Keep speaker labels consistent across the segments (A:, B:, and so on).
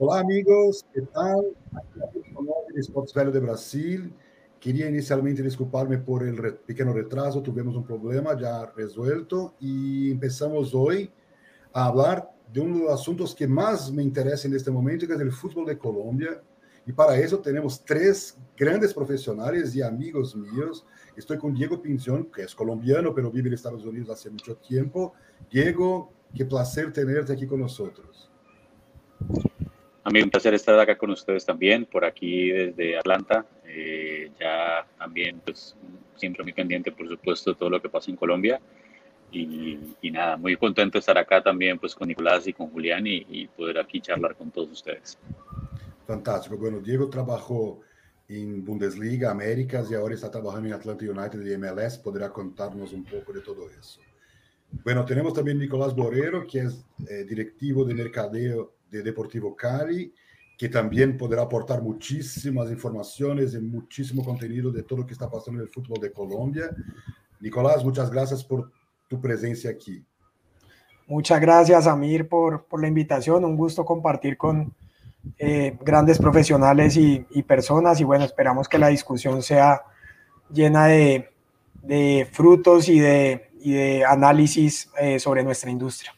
A: Olá, amigos, que tal? Aqui é o Sports Velho de Brasil. Queria inicialmente desculpar-me por o re pequeno retraso, tivemos um problema já resuelto e começamos hoje a falar de um dos assuntos que mais me interessa neste momento, que é o futebol de Colômbia. E para isso temos três grandes profissionais e amigos meus. Estou com Diego Pinzón, que é colombiano, mas vive nos Estados Unidos há muito tempo. Diego, que placer tenerte aqui conosco.
B: A mí un placer estar acá con ustedes también, por aquí desde Atlanta. Eh, ya también, pues, siempre muy pendiente, por supuesto, de todo lo que pasa en Colombia. Y, y, nada, muy contento de estar acá también, pues, con Nicolás y con Julián y, y poder aquí charlar con todos ustedes.
A: Fantástico. Bueno, Diego trabajó en Bundesliga, Américas y ahora está trabajando en Atlanta United y MLS. Podrá contarnos un poco de todo eso. Bueno, tenemos también Nicolás Borrero, que es eh, directivo de mercadeo de Deportivo Cali, que también podrá aportar muchísimas informaciones y muchísimo contenido de todo lo que está pasando en el fútbol de Colombia. Nicolás, muchas gracias por tu presencia aquí.
C: Muchas gracias, Amir, por, por la invitación. Un gusto compartir con eh, grandes profesionales y, y, personas. Y bueno, esperamos que la discusión sea llena de, de frutos y de, y de análisis eh, sobre nuestra industria.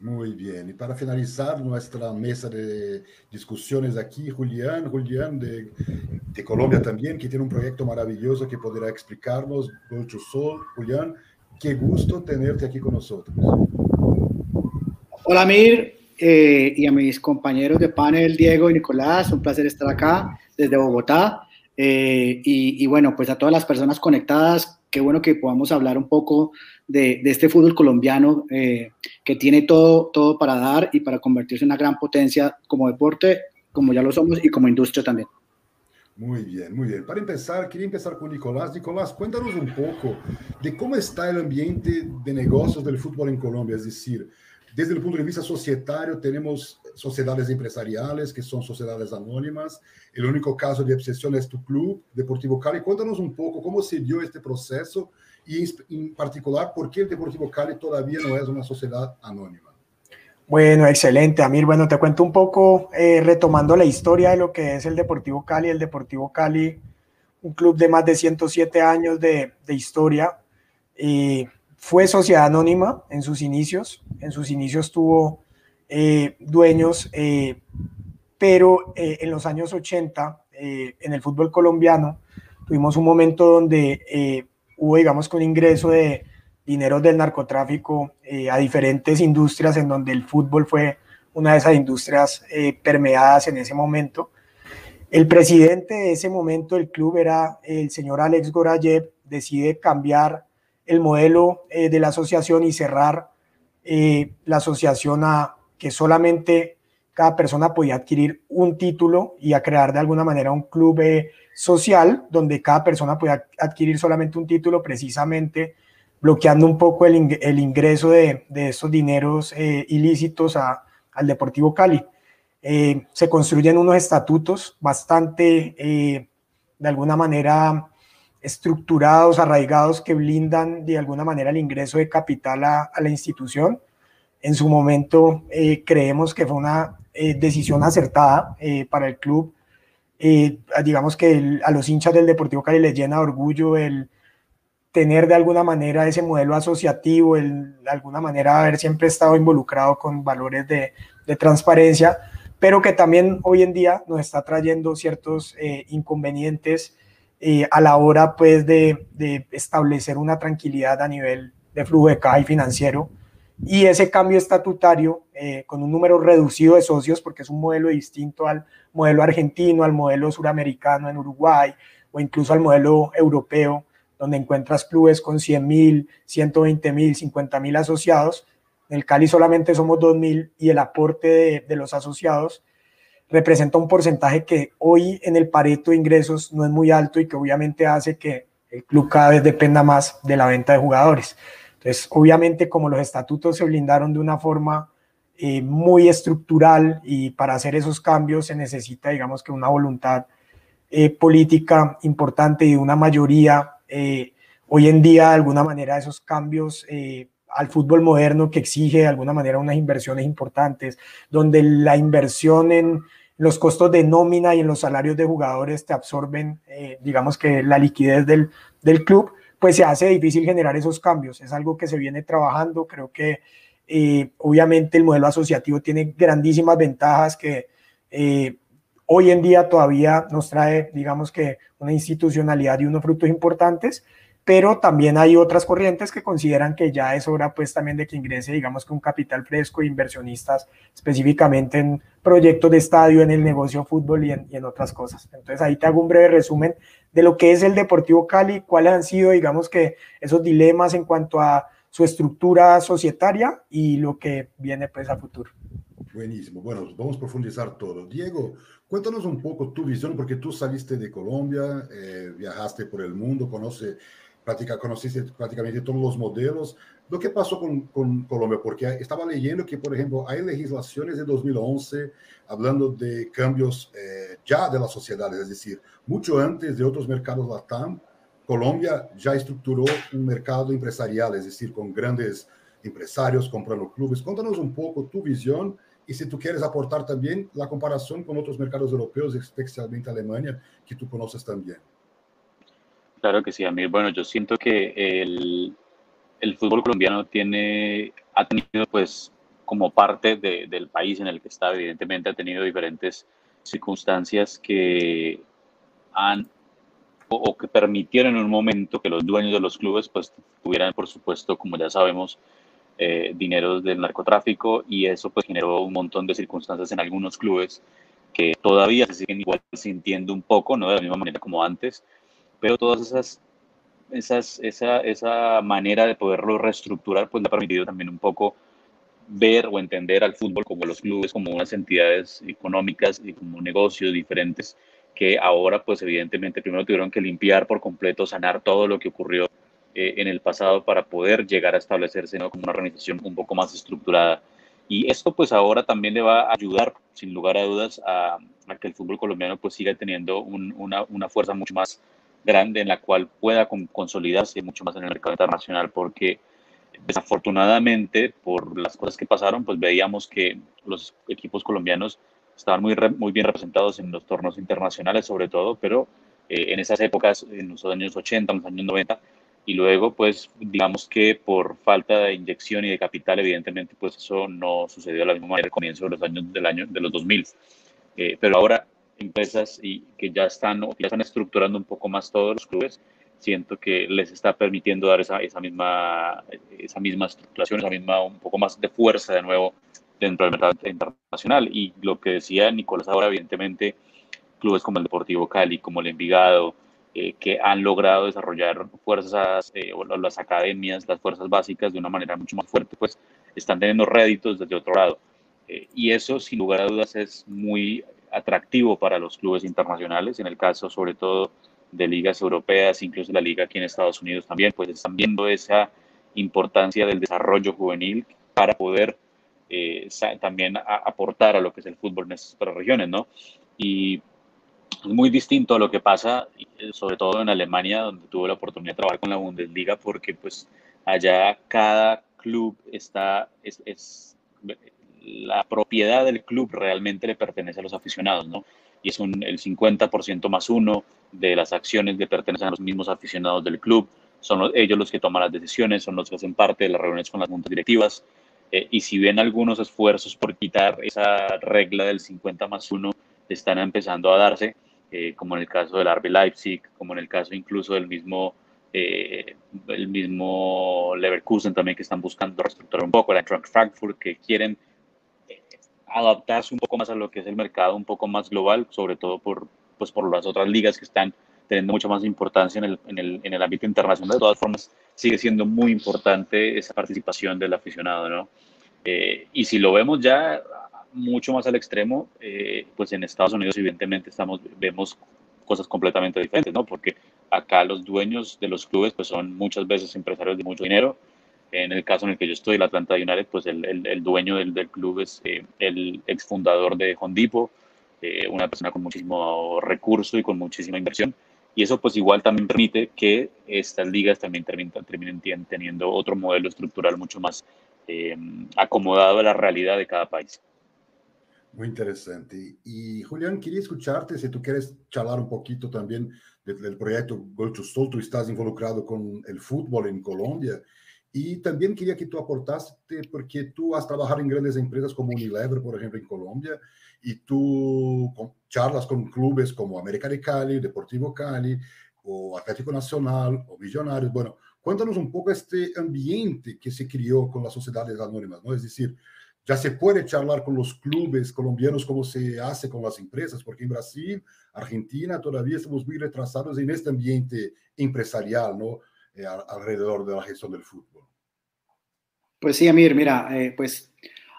A: Muy bien. Y para finalizar nuestra mesa de discusiones aquí, Julián, Julián de, de, Colombia también, que tiene un proyecto maravilloso que podrá explicarnos, to Sol. Julián, qué gusto tenerte aquí con nosotros.
D: Hola, Mir, eh, y a mis compañeros de panel, Diego y Nicolás, un placer estar acá desde Bogotá. Eh, y, y bueno, pues a todas las personas conectadas, qué bueno que podamos hablar un poco de, este fútbol colombiano eh, que tiene todo, todo para dar y para convertirse en una gran potencia como deporte, como ya lo somos, y como industria también.
A: Muy bien, muy bien. Para empezar, quería empezar con Nicolás. Nicolás, cuéntanos un poco de cómo está el ambiente de negocios del fútbol en Colombia, es decir, desde el punto de vista societario, tenemos sociedades empresariales que son sociedades anónimas. El único caso de obsesión es tu club, Deportivo Cali. Cuéntanos un poco cómo se dio este proceso y en particular por qué el Deportivo Cali todavía no es una sociedad anónima.
C: Bueno, excelente, Amir. Bueno, te cuento un poco, eh, retomando la historia de lo que es el Deportivo Cali. El Deportivo Cali, un club de más de 107 años de, de historia. Y fue sociedad anónima en sus inicios. En sus inicios tuvo eh, dueños, eh, pero eh, en los años 80, eh, en el fútbol colombiano, tuvimos un momento donde hubo, digamos, con ingreso de dinero del narcotráfico a diferentes industrias, en donde el fútbol fue una de esas industrias permeadas en ese momento. El presidente de ese momento del club era el señor Alex Gorayev, decide cambiar el modelo eh, de la asociación y cerrar eh, la asociación a que solamente cada persona podía adquirir un título y a crear de alguna manera un club eh, social donde cada persona podía adquirir solamente un título precisamente bloqueando un poco el, ing el ingreso de, de, estos dineros ilícitos a, al Deportivo Cali. Se construyen unos estatutos bastante, de alguna manera, estructurados, arraigados, que blindan de alguna manera el ingreso de capital a, a la institución. En su momento eh, creemos que fue una eh, decisión acertada eh, para el club. digamos que el, a los hinchas del Deportivo Cali les llena de orgullo el tener de alguna manera ese modelo asociativo, el de alguna manera haber siempre estado involucrado con valores de, de transparencia, pero que también hoy en día nos está trayendo ciertos inconvenientes eh, a la hora pues de, establecer una tranquilidad a nivel de flujo de caja y financiero y ese cambio estatutario eh, con un número reducido de socios porque es un modelo distinto al modelo argentino, al modelo suramericano en Uruguay o incluso al modelo europeo donde encuentras clubes con 100 mil, 120 mil, 50 mil asociados. En el Cali solamente somos 2 mil y el aporte de, de los asociados representa un porcentaje que hoy en el pareto de ingresos no es muy alto y que obviamente hace que el club cada vez dependa más de la venta de jugadores. Entonces, obviamente, como los estatutos se blindaron de una forma eh, muy estructural y para hacer esos cambios se necesita, digamos que una voluntad eh, política importante y una mayoría. Eh, hoy en día, de alguna manera, esos cambios eh, al fútbol moderno que exige de alguna manera unas inversiones importantes, donde la inversión en, los costos de nómina y en los salarios de jugadores te absorben, eh, digamos que la liquidez del, del, club, pues se hace difícil generar esos cambios. Es algo que se viene trabajando. Creo que eh, obviamente el modelo asociativo tiene grandísimas ventajas que eh, hoy en día todavía nos trae, digamos que, una institucionalidad y unos frutos importantes, pero también hay otras corrientes que consideran que ya es hora pues también de que ingrese digamos que un capital fresco, inversionistas específicamente en proyectos de estadio, en el negocio fútbol y en, otras cosas. Entonces ahí te hago un breve resumen de lo que es el Deportivo Cali, cuáles han sido digamos que esos dilemas en cuanto a su estructura societaria y lo que viene pues a futuro.
A: Buenísimo. Bueno, vamos a profundizar todo. Diego, cuéntanos un poco tu visión, porque tú saliste de Colombia, eh, viajaste por el mundo, conoce práctica, conociste prácticamente todos los modelos. Lo que pasó con, con, Colombia, porque estaba leyendo que, por ejemplo, hay legislaciones de 2011 hablando de cambios eh, ya de las sociedades, es decir, mucho antes de otros mercados LATAM, Colombia ya estructuró un mercado empresarial, es decir, con grandes empresarios comprando clubes. Cuéntanos un poco tu visión y si tú quieres aportar también la comparación con otros mercados europeos, especialmente Alemania, que tú conoces también.
B: Claro que sí, a mí, bueno, yo siento que el, el fútbol colombiano tiene, ha tenido pues como parte de, del país en el que está, evidentemente ha tenido diferentes circunstancias que han o, que permitieron en un momento que los dueños de los clubes pues tuvieran, por supuesto, como ya sabemos, eh, dineros del narcotráfico y eso pues generó un montón de circunstancias en algunos clubes que todavía se siguen igual sintiendo un poco, no de la misma manera como antes, pero todas esas, esas esa, esa manera de poderlo reestructurar, pues le ha permitido también un poco ver o entender al fútbol como los clubes, como unas entidades económicas y como negocios diferentes que ahora pues evidentemente primero tuvieron que limpiar por completo, sanar todo lo que ocurrió eh, en el pasado para poder llegar a establecerse como una organización un poco más estructurada. Y esto pues ahora también le va a ayudar, sin lugar a dudas, a, a que el fútbol colombiano pues siga teniendo una, una fuerza mucho más grande en la cual pueda consolidarse mucho más en el mercado internacional, porque desafortunadamente por las cosas que pasaron, pues veíamos que los equipos colombianos estaban muy, muy bien representados en los torneos internacionales sobre todo, pero eh, en esas épocas, en los años 80, en los años 90, y luego pues digamos que por falta de inyección y de capital, evidentemente pues eso no sucedió de la misma manera al comienzo de los años del año de los 2000. Eh, pero ahora empresas y que ya están, ya están estructurando un poco más todos los clubes, siento que les está permitiendo dar esa, esa, misma, esa misma estructuración, esa misma, un poco más de fuerza de nuevo dentro del mercado internacional. Y lo que decía Nicolás ahora, evidentemente, clubes como el Deportivo Cali, como el Envigado, eh, que han logrado desarrollar fuerzas, eh, o las academias, las fuerzas básicas de una manera mucho más fuerte, pues están teniendo réditos desde otro lado. Eh, y eso, sin lugar a dudas, es muy atractivo para los clubes internacionales, en el caso sobre todo de ligas europeas, incluso la liga aquí en Estados Unidos también, pues están viendo esa importancia del desarrollo juvenil para poder eh, también aportar a lo que es el fútbol en estas regiones, ¿no? Y es muy distinto a lo que pasa, eh, sobre todo en Alemania, donde tuve la oportunidad de trabajar con la Bundesliga, porque pues allá cada club está, es, es la propiedad del club realmente le pertenece a los aficionados, ¿no? Y es un, el 50% más uno de las acciones le pertenecen a los mismos aficionados del club. Son ellos los que toman las decisiones, son los que hacen parte de las reuniones con las juntas directivas. Eh, y si ven algunos esfuerzos por quitar esa regla del 50 más uno, están empezando a darse, eh, como en el caso del RB Leipzig, como en el caso incluso del mismo eh, el mismo Leverkusen también que están buscando reestructurar un poco, la Eintracht Frankfurt que quieren adaptarse un poco más a lo que es el mercado un poco más global, sobre todo por, pues por las otras ligas que están teniendo mucha más importancia en el, en, el, en el ámbito internacional. De todas formas, sigue siendo muy importante esa participación del aficionado, ¿no? Eh, y si lo vemos ya mucho más al extremo, eh, pues en Estados Unidos evidentemente estamos, vemos cosas completamente diferentes, ¿no? Porque acá los dueños de los clubes pues son muchas veces empresarios de mucho dinero, en el caso en el que yo estoy, el Atlanta United, pues el, el, dueño del, del, club es eh, el exfundador de Hondipo, eh, una persona con muchísimo recurso y con muchísima inversión. Y eso pues igual también permite que estas ligas también terminen, teniendo otro modelo estructural mucho más eh, acomodado a la realidad de cada país.
A: Muy interesante. Y Julián, quería escucharte si tú quieres charlar un poquito también del, proyecto Go to Soul. Tú estás involucrado con el fútbol en Colombia. Y también quería que tú aportaste, porque tú has trabajado en grandes empresas como Unilever, por ejemplo, en Colombia, y tú charlas con clubes como América de Cali, Deportivo Cali, o Atlético Nacional, o Millonarios. Bueno, cuéntanos un poco este ambiente que se crió con las sociedades anónimas, ¿no? Es decir, ya se puede charlar con los clubes colombianos como se hace con las empresas, porque en Brasil, Argentina, todavía estamos muy retrasados en este ambiente empresarial, ¿no? Eh, alrededor de la gestión del fútbol.
D: Pues sí, Amir, mira, eh, pues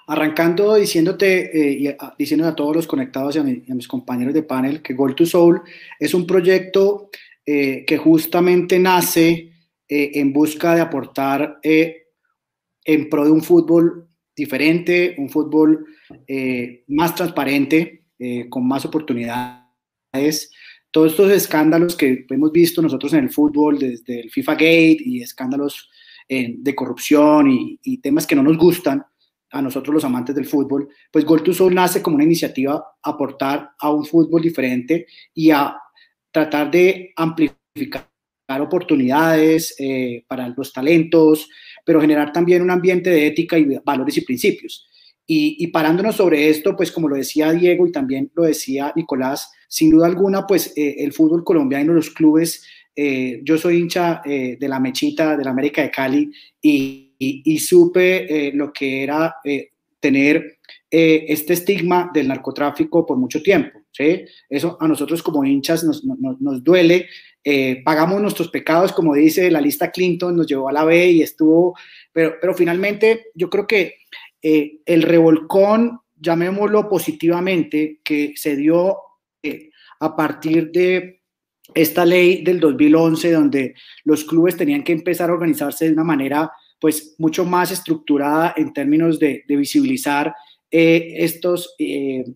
D: arrancando diciéndote eh, y a, diciendo a todos los conectados y a, mis compañeros de panel que Goal to Soul es un proyecto que justamente nace en busca de aportar en pro de un fútbol diferente, un fútbol eh, más transparente, eh, con más oportunidades. Todos estos escándalos que hemos visto nosotros en el fútbol, desde el FIFA Gate y escándalos eh, de corrupción y, temas que no nos gustan a nosotros los amantes del fútbol, pues Goal to Soul nace como una iniciativa aportar a un fútbol diferente y a tratar de amplificar oportunidades para los talentos, pero generar también un ambiente de ética y valores y principios. Y, parándonos sobre esto, pues como lo decía Diego y también lo decía Nicolás, sin duda alguna, pues eh, el fútbol colombiano, los clubes, eh, yo soy hincha eh, de la Mechita, de la América de Cali, y, y supe lo que era tener este estigma del narcotráfico por mucho tiempo. ¿sí? Eso a nosotros como hinchas nos, nos, duele eh, pagamos nuestros pecados, como dice la lista Clinton, nos llevó a la B y estuvo, pero, pero finalmente yo creo que eh, el revolcón, llamémoslo positivamente, que se dio eh, a partir de esta ley del 2011, donde los clubes tenían que empezar a organizarse de una manera pues mucho más estructurada en términos de, visibilizar estos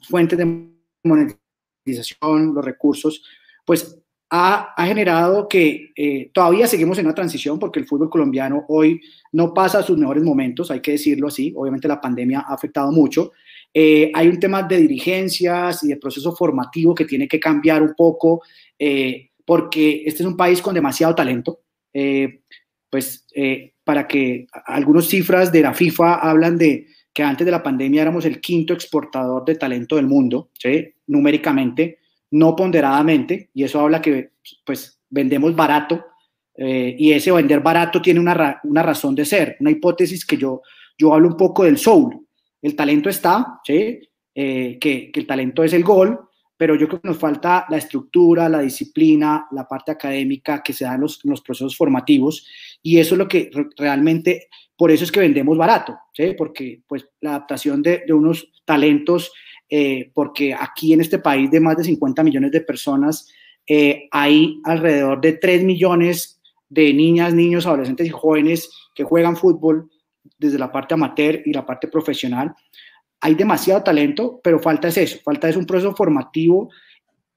D: fuentes de monetización, los recursos, pues ha, generado que eh, todavía seguimos en una transición porque el fútbol colombiano hoy no pasa sus mejores momentos, hay que decirlo así. Obviamente la pandemia ha afectado mucho. Eh, hay un tema de dirigencias y de proceso formativo que tiene que cambiar un poco eh, porque este es un país con demasiado talento. pues para que algunas cifras de la FIFA hablan de que antes de la pandemia éramos el quinto exportador de talento del mundo, ¿sí? numéricamente no ponderadamente, y eso habla que pues vendemos barato, eh, y ese vender barato tiene una, una, razón de ser, una hipótesis que yo, yo hablo un poco del soul. El talento está, ¿sí? Eh, que, el talento es el gol, pero yo creo que nos falta la estructura, la disciplina, la parte académica que se da en los, procesos formativos, y eso es lo que realmente, por eso es que vendemos barato, ¿sí? porque pues la adaptación de, de unos talentos eh, porque aquí en este país de más de 50 millones de personas eh, hay alrededor de 3 millones de niñas, niños, adolescentes y jóvenes que juegan fútbol desde la parte amateur y la parte profesional. Hay demasiado talento, pero falta es eso, falta es un proceso formativo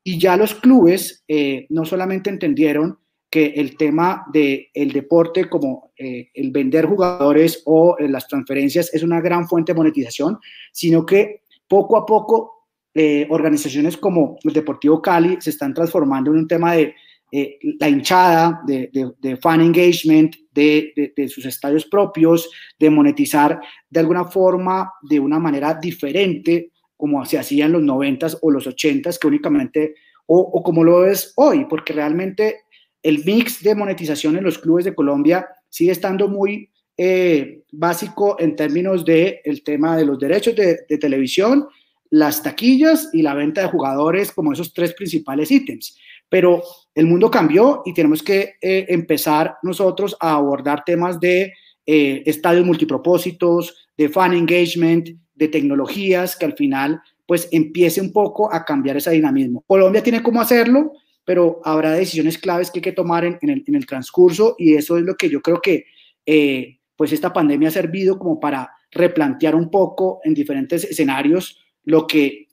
D: y ya los clubes eh, no solamente entendieron que el tema del el deporte como el vender jugadores o las transferencias es una gran fuente de monetización, sino que poco a poco eh, organizaciones como el Deportivo Cali se están transformando en un tema de eh, la hinchada, de, de, fan engagement, de, de, sus estadios propios, de monetizar de alguna forma, de una manera diferente, como se hacía en los 90s o los 80s, que únicamente, o, como lo es hoy, porque realmente el mix de monetización en los clubes de Colombia sigue estando muy eh, básico en términos del el tema de los derechos de, televisión, las taquillas y la venta de jugadores como esos tres principales ítems. Pero el mundo cambió y tenemos que eh, empezar nosotros a abordar temas de eh, estadios multipropósitos, de fan engagement, de tecnologías que al final pues empiece un poco a cambiar ese dinamismo. Colombia tiene cómo hacerlo, pero habrá decisiones claves que hay que tomar en, el, transcurso y eso es lo que yo creo que pues esta pandemia ha servido como para replantear un poco en diferentes escenarios lo que,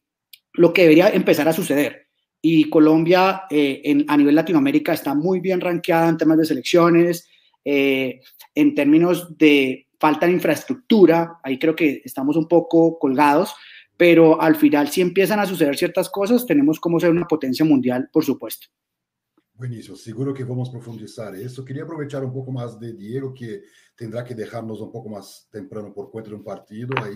D: lo que debería empezar a suceder. Y Colombia eh, en, a nivel Latinoamérica está muy bien rankeada en temas de selecciones, eh, en términos de falta de infraestructura, ahí creo que estamos un poco colgados, pero al final si empiezan a suceder ciertas cosas, tenemos como ser una potencia mundial, por supuesto.
A: Buenísimo, seguro que vamos a profundizar eso. Quería aprovechar un poco más de Diego, que tendrá que dejarnos un poco más temprano por cuenta de un partido ahí.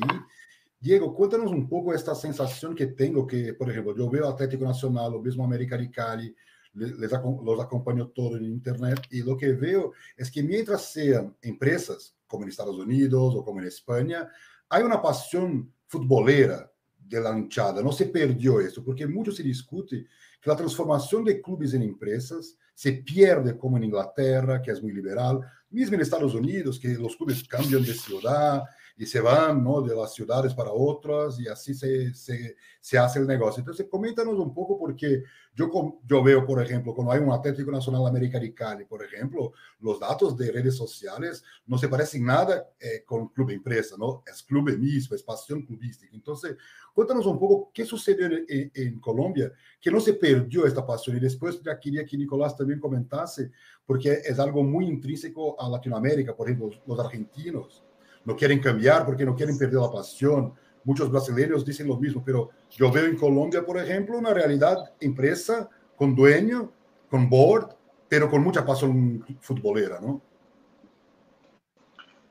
A: Diego, cuéntanos un poco esta sensación que tengo que, por ejemplo, yo veo Atlético Nacional, lo mismo América de Cali, les, los acompaño todo en Internet y lo que veo es que mientras sean empresas, como en Estados Unidos o como en España, hay una pasión futbolera de la hinchada, no se perdió esto, porque mucho se discute que la transformación de clubes en empresas se pierde como en Inglaterra, que es muy liberal, mismo en Estados Unidos, que los clubes cambian de ciudad, y se van ¿no? de las ciudades para otras y así se, se, se, hace el negocio. Entonces, coméntanos un poco porque yo, yo veo, por ejemplo, cuando hay un Atlético Nacional América de Cali, por ejemplo, los datos de redes sociales no se parecen nada eh, con Club Empresa, ¿no? Es club mismo, es pasión clubística. Entonces, cuéntanos un poco qué sucedió en, en, Colombia, que no se perdió esta pasión. Y después ya quería que Nicolás también comentase, porque es algo muy intrínseco a Latinoamérica, por ejemplo, los argentinos no quieren cambiar porque no quieren perder la pasión. Muchos brasileños dicen lo mismo, pero yo veo en Colombia, por ejemplo, una realidad empresa con dueño, con board, pero con mucha pasión futbolera, ¿no?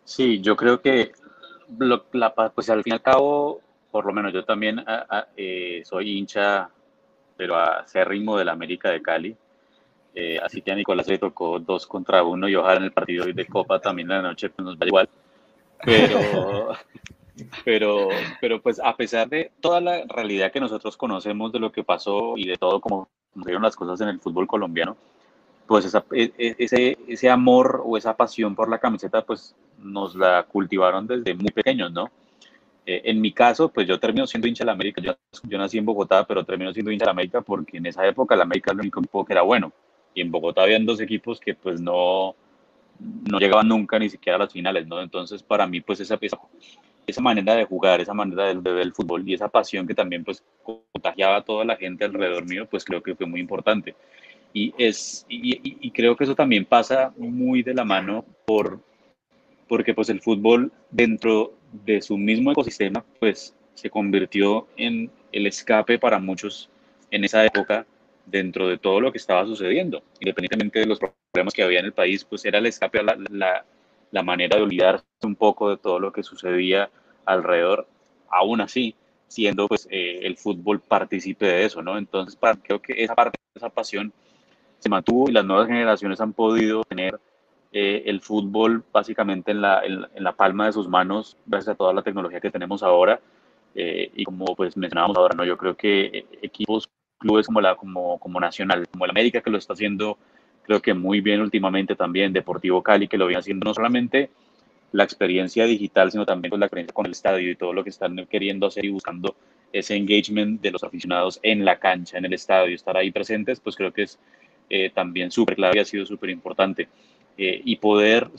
B: Sí, yo creo que la, pues al fin y al cabo, por lo menos yo también eh, soy hincha, pero a ritmo del América de Cali. Eh, así que a Nicolás le tocó dos contra uno y ojalá en el partido de Copa también la noche pues, nos va igual. Pero, pero, pero pues a pesar de toda la realidad que nosotros conocemos de lo que pasó y de todo como fueron las cosas en el fútbol colombiano, pues e, e, ese, ese amor o esa pasión por la camiseta, pues nos la cultivaron desde muy pequeños, ¿no? Eh, en mi caso, pues yo termino siendo hincha de la América. Yo, yo, nací en Bogotá, pero termino siendo hincha de la América porque en esa época la América era el único equipo que era bueno. Y en Bogotá habían dos equipos que pues no, no llegaban nunca ni siquiera a las finales, ¿no? Entonces, para mí, pues esa, esa, esa manera de jugar, esa manera de, ver el fútbol y esa pasión que también, pues, contagiaba a toda la gente alrededor mío, pues creo que fue muy importante. Y, es, y, creo que eso también pasa muy de la mano por, porque, pues, el fútbol dentro de su mismo ecosistema, pues, se convirtió en el escape para muchos en esa época dentro de todo lo que estaba sucediendo, independientemente de los problemas que había en el país, pues era el escape, la, la, la manera de olvidarse un poco de todo lo que sucedía alrededor, aún así, siendo pues eh, el fútbol partícipe de eso, ¿no? Entonces, para, creo que esa parte, esa pasión se mantuvo y las nuevas generaciones han podido tener eh, el fútbol básicamente en la, en, la palma de sus manos gracias a toda la tecnología que tenemos ahora. Eh, y como pues mencionábamos ahora, ¿no? yo creo que equipos clubes como, la, como, como Nacional, como el América, que lo está haciendo creo que muy bien últimamente también, Deportivo Cali, que lo viene haciendo no solamente la experiencia digital, sino también con la experiencia con el estadio y todo lo que están queriendo hacer y buscando ese engagement de los aficionados en la cancha, en el estadio, estar ahí presentes, pues creo que es eh, también súper clave y ha sido súper importante. Eh, y poder,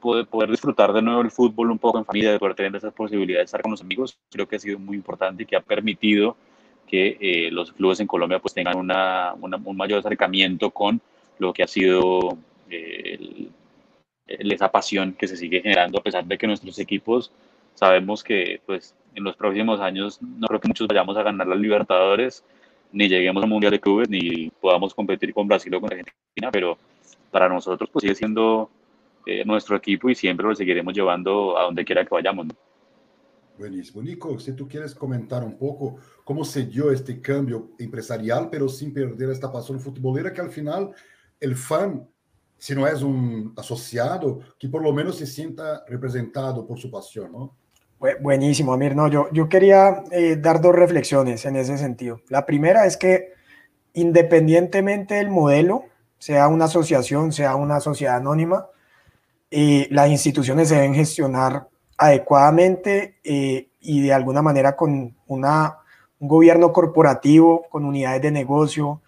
B: poder, poder disfrutar de nuevo el fútbol un poco en familia, de poder tener esas posibilidades de estar con los amigos, creo que ha sido muy importante y que ha permitido que eh, los clubes en Colombia pues tengan una, un mayor acercamiento con lo que ha sido eh, esa pasión que se sigue generando a pesar de que nuestros equipos sabemos que pues en los próximos años no creo que muchos vayamos a ganar las Libertadores ni lleguemos al Mundial de Clubes ni podamos competir con Brasil o con Argentina pero para nosotros pues sigue siendo eh, nuestro equipo y siempre lo seguiremos llevando a donde quiera que vayamos
A: Buenísimo. Nico, si tú quieres comentar un poco cómo se dio este cambio empresarial, pero sin perder esta pasión futbolera, que al final el fan, si no es un asociado, que por lo menos se sienta representado por su pasión, ¿no?
C: Buenísimo, Amir. No, yo, yo quería eh, dar dos reflexiones en ese sentido. La primera es que independientemente del modelo, sea una asociación, sea una sociedad anónima, eh, las instituciones deben gestionar adecuadamente eh, y de alguna manera con una, un gobierno corporativo, con unidades de negocio,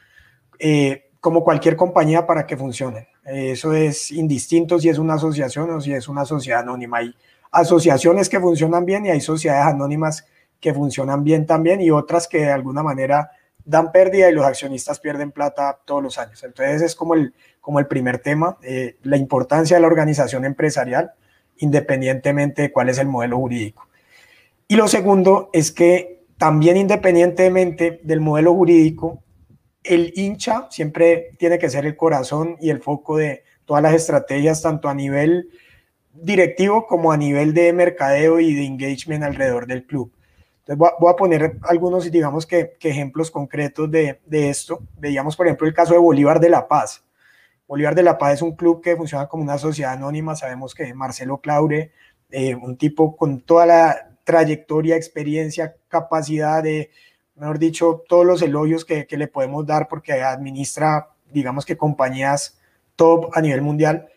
C: eh, como cualquier compañía para que funcione. Eso es indistinto si es una asociación o si es una sociedad anónima. Hay asociaciones que funcionan bien y hay sociedades anónimas que funcionan bien también y otras que de alguna manera dan pérdida y los accionistas pierden plata todos los años. Entonces es como el, como el primer tema, eh, la importancia de la organización empresarial independientemente de cuál es el modelo jurídico. Y lo segundo es que también independientemente del modelo jurídico, el hincha siempre tiene que ser el corazón y el foco de todas las estrategias, tanto a nivel directivo como a nivel de mercadeo y de engagement alrededor del club. Entonces voy a, poner algunos, digamos que, ejemplos concretos de, esto. Veíamos, por ejemplo, el caso de Bolívar de La Paz. Bolívar de La Paz es un club que funciona como una sociedad anónima. Sabemos que Marcelo Claure, eh, un tipo con toda la trayectoria, experiencia, capacidad de, mejor dicho, todos los elogios que, que le podemos dar porque administra, digamos que compañías top a nivel mundial.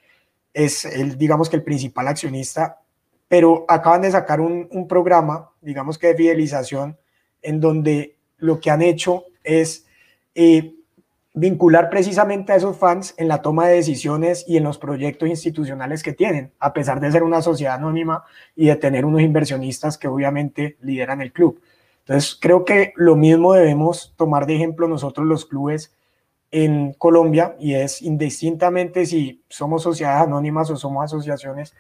C: Es el, digamos que el principal accionista pero acaban de sacar un, programa, digamos que de fidelización, en donde lo que han hecho es eh, vincular precisamente a esos fans en la toma de decisiones y en los proyectos institucionales que tienen, a pesar de ser una sociedad anónima y de tener unos inversionistas que obviamente lideran el club. Entonces, creo que lo mismo debemos tomar de ejemplo nosotros los clubes en Colombia y es indistintamente si somos sociedades anónimas o somos asociaciones,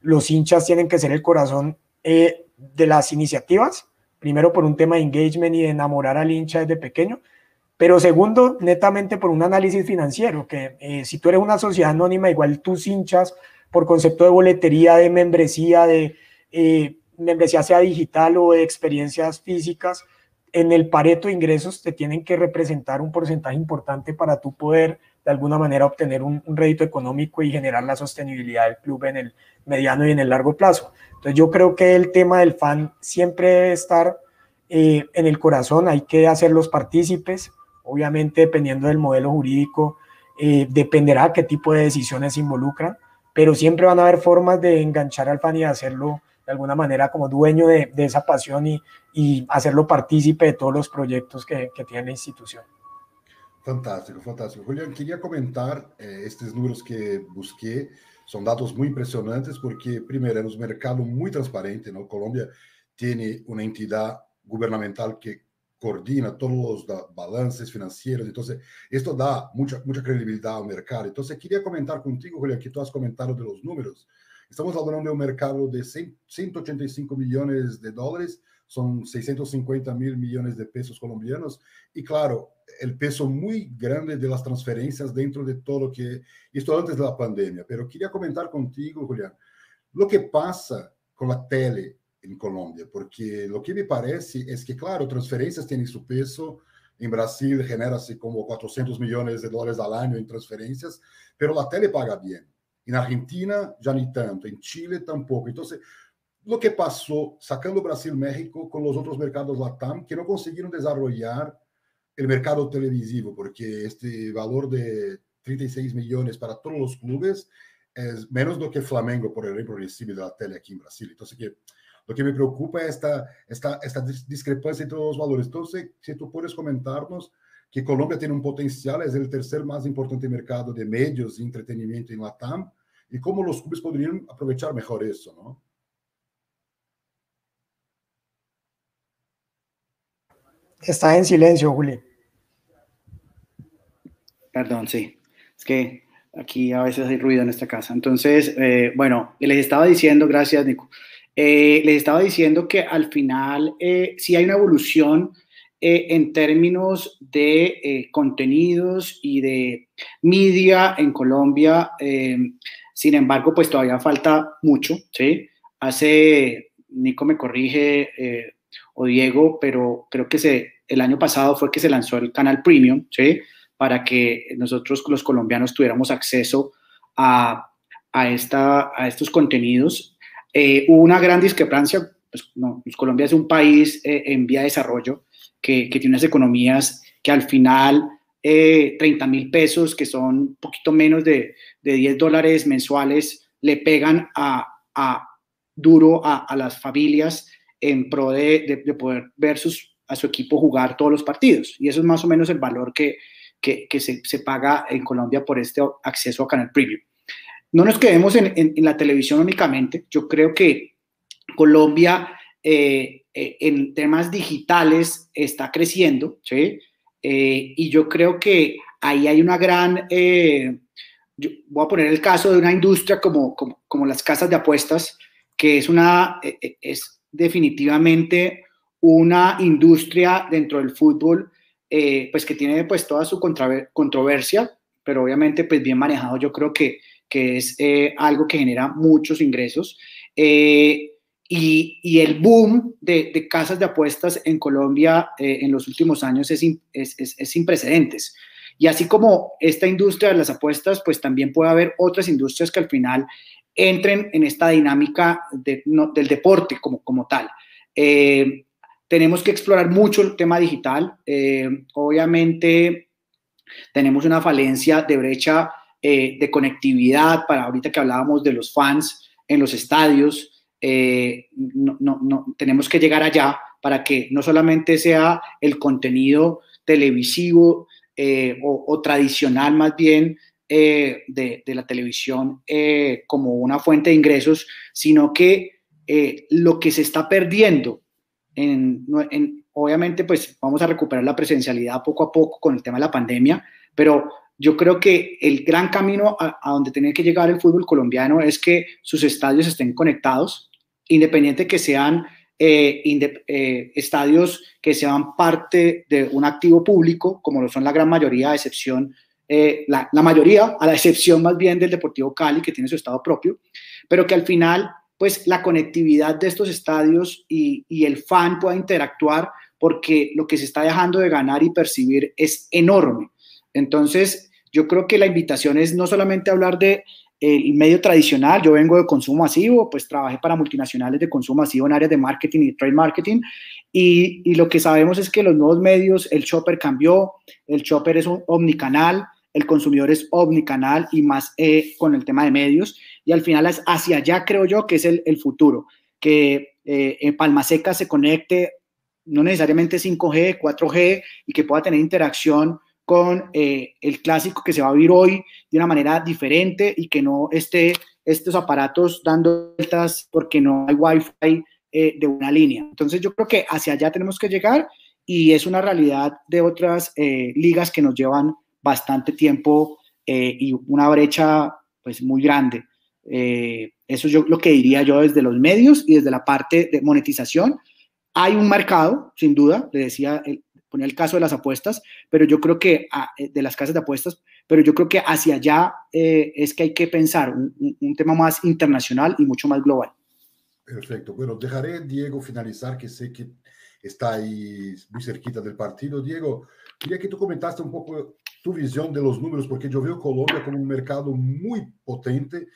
C: los hinchas tienen que ser el corazón eh, de las iniciativas, primero por un tema de engagement y de enamorar al hincha desde pequeño, pero segundo, netamente por un análisis financiero, que eh, si tú eres una sociedad anónima, igual tus hinchas, por concepto de boletería, de membresía, de eh, membresía sea digital o de experiencias físicas, en el pareto de ingresos te tienen que representar un porcentaje importante para tú poder de alguna manera obtener un, rédito económico y generar la sostenibilidad del club en el mediano y en el largo plazo. Entonces yo creo que el tema del fan siempre debe estar eh, en el corazón, hay que hacerlos partícipes, obviamente dependiendo del modelo jurídico, eh, dependerá qué tipo de decisiones involucran, pero siempre van a haber formas de enganchar al fan y hacerlo de alguna manera como dueño de, esa pasión y, y, hacerlo partícipe de todos los proyectos que, que tiene la institución.
A: Fantástico, fantástico. Julián, quería comentar eh, estos números que busqué. Son datos muy impresionantes porque, primero, es un mercado muy transparente. ¿no? Colombia tiene una entidad gubernamental que coordina todos los balances financieros. Entonces, esto da mucha, mucha credibilidad al mercado. Entonces, quería comentar contigo, Julián, que tú has comentado de los números. Estamos hablando de un mercado de 185 millones de dólares son 650 mil millones de pesos colombianos. Y claro, el peso muy grande de las transferencias dentro de todo lo que... Esto antes de la pandemia, pero quería comentar contigo, Julián, lo que pasa con la tele en Colombia, porque lo que me parece es que, claro, transferencias tienen su peso. En Brasil genera así como 400 millones de dólares al año en transferencias, pero la tele paga bien. En Argentina ya ni tanto, en Chile tampoco. Entonces, lo que pasó sacando Brasil, México con los otros mercados LATAM que no consiguieron desarrollar el mercado televisivo, porque este valor de 36 millones para todos los clubes es menos do que Flamengo, por ejemplo, recibe de la tele aquí en Brasil. Entonces, que, lo que me preocupa es esta, esta, esta discrepancia entre los valores. Entonces, si tú puedes comentarnos que Colombia tiene un potencial, es el tercer más importante mercado de medios y entretenimiento en LATAM, y cómo los clubes podrían aprovechar mejor eso, ¿no?
C: Está en silencio, Juli.
D: Perdón, sí. Es que aquí a veces hay ruido en esta casa. Entonces, eh, bueno, les estaba diciendo, gracias, Nico. Eh, les estaba diciendo que al final eh, sí hay una evolución en términos de contenidos y de media en Colombia. sin embargo, pues todavía falta mucho, ¿sí? Hace, Nico me corrige, o Diego, pero creo que el año pasado fue que se lanzó el canal Premium, ¿sí? Para que nosotros los colombianos tuviéramos acceso a, a, esta, a estos contenidos. Eh, hubo una gran discrepancia, pues, no, pues, Colombia es un país eh, en vía de desarrollo que, que, tiene unas economías que al final eh, 30 mil pesos, que son un poquito menos de, de 10 dólares mensuales, le pegan a, a duro a, a, las familias en pro de, de, poder ver a su equipo jugar todos los partidos. Y eso es más o menos el valor que, que, se, se, paga en Colombia por este acceso a Canal Premium. No nos quedemos en, la televisión únicamente. Yo creo que Colombia eh, eh, en temas digitales está creciendo, ¿sí? Eh, y yo creo que ahí hay una gran... voy a poner el caso de una industria como, como, como las casas de apuestas, que es una, es, definitivamente una industria dentro del fútbol, pues que tiene pues toda su controversia, pero obviamente pues bien manejado yo creo que, que es eh, algo que genera muchos ingresos. Eh, y, y, el boom de, de, casas de apuestas en Colombia en los últimos años es, es, es, es, sin precedentes. Y así como esta industria de las apuestas, pues también puede haber otras industrias que al final entren en esta dinámica del deporte como, como tal. Eh, tenemos que explorar mucho el tema digital. Eh, obviamente tenemos una falencia de brecha eh, de conectividad para ahorita que hablábamos de los fans en los estadios. No, no, no, tenemos que llegar allá para que no solamente sea el contenido televisivo o, o, tradicional más bien de, de, la televisión como una fuente de ingresos, sino que lo que se está perdiendo en, obviamente, pues vamos a recuperar la presencialidad poco a poco con el tema de la pandemia, pero yo creo que el gran camino a, donde tiene que llegar el fútbol colombiano es que sus estadios estén conectados, independiente que sean eh, eh, estadios que sean parte de un activo público, como lo son la gran mayoría, a excepción, eh, la, la mayoría, a la excepción más bien del Deportivo Cali, que tiene su estado propio, pero que al final pues la conectividad de estos estadios y, el fan pueda interactuar porque lo que se está dejando de ganar y percibir es enorme. Entonces, yo creo que la invitación es no solamente hablar de el medio tradicional, yo vengo de consumo masivo, pues trabajé para multinacionales de consumo masivo en áreas de marketing y trade marketing, y, lo que sabemos es que los nuevos medios, el shopper cambió, el shopper es un omnicanal, el consumidor es omnicanal y más eh, con el tema de medios, y al final es hacia allá creo yo que es el, el futuro, que eh, en Palma Seca se conecte no necesariamente 5G, 4G y que pueda tener interacción con eh, el clásico que se va a vivir hoy de una manera diferente y que no esté estos aparatos dando vueltas porque no hay wifi eh, de una línea. Entonces yo creo que hacia allá tenemos que llegar y es una realidad de otras ligas que nos llevan bastante tiempo y una brecha pues muy grande. Eh, eso es lo que diría yo desde los medios y desde la parte de monetización. Hay un mercado, sin duda, le decía, ponía el caso de las apuestas, pero yo creo que, ah, eh, de las casas de apuestas, pero yo creo que hacia allá eh, es que hay que pensar un, un, tema más internacional y mucho más global.
A: Perfecto. Bueno, dejaré Diego finalizar, que sé que está ahí muy cerquita del partido. Diego, quería que tú comentaste un poco tu visión de los números, porque yo veo Colombia como un mercado muy potente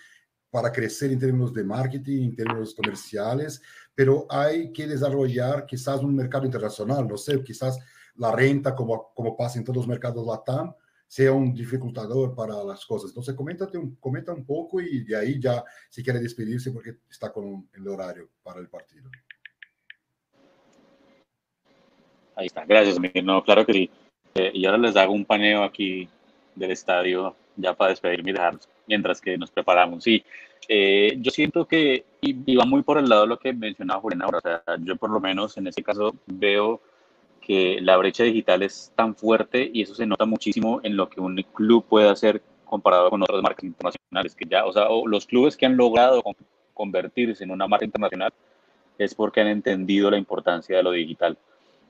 A: para crecer en términos de marketing, en términos comerciales, pero hay que desarrollar quizás un mercado internacional, no sé, quizás la renta, como, como pasa en todos los mercados LATAM, sea un dificultador para las cosas. Entonces, coméntate un, comenta un poco y de ahí ya, si quiere despedirse, porque está con el horario para el partido.
B: Ahí está, gracias, No, claro que sí. Eh, y ahora les hago un paneo aquí del estadio ya para despedirme y dejarlos mientras que nos preparamos. Sí, eh, yo siento que iba muy por el lado de lo que mencionaba Julián ahora. O sea, yo por lo menos en este caso veo que la brecha digital es tan fuerte y eso se nota muchísimo en lo que un club puede hacer comparado con otras marcas internacionales que ya, o sea, los clubes que han logrado convertirse en una marca internacional es porque han entendido la importancia de lo digital.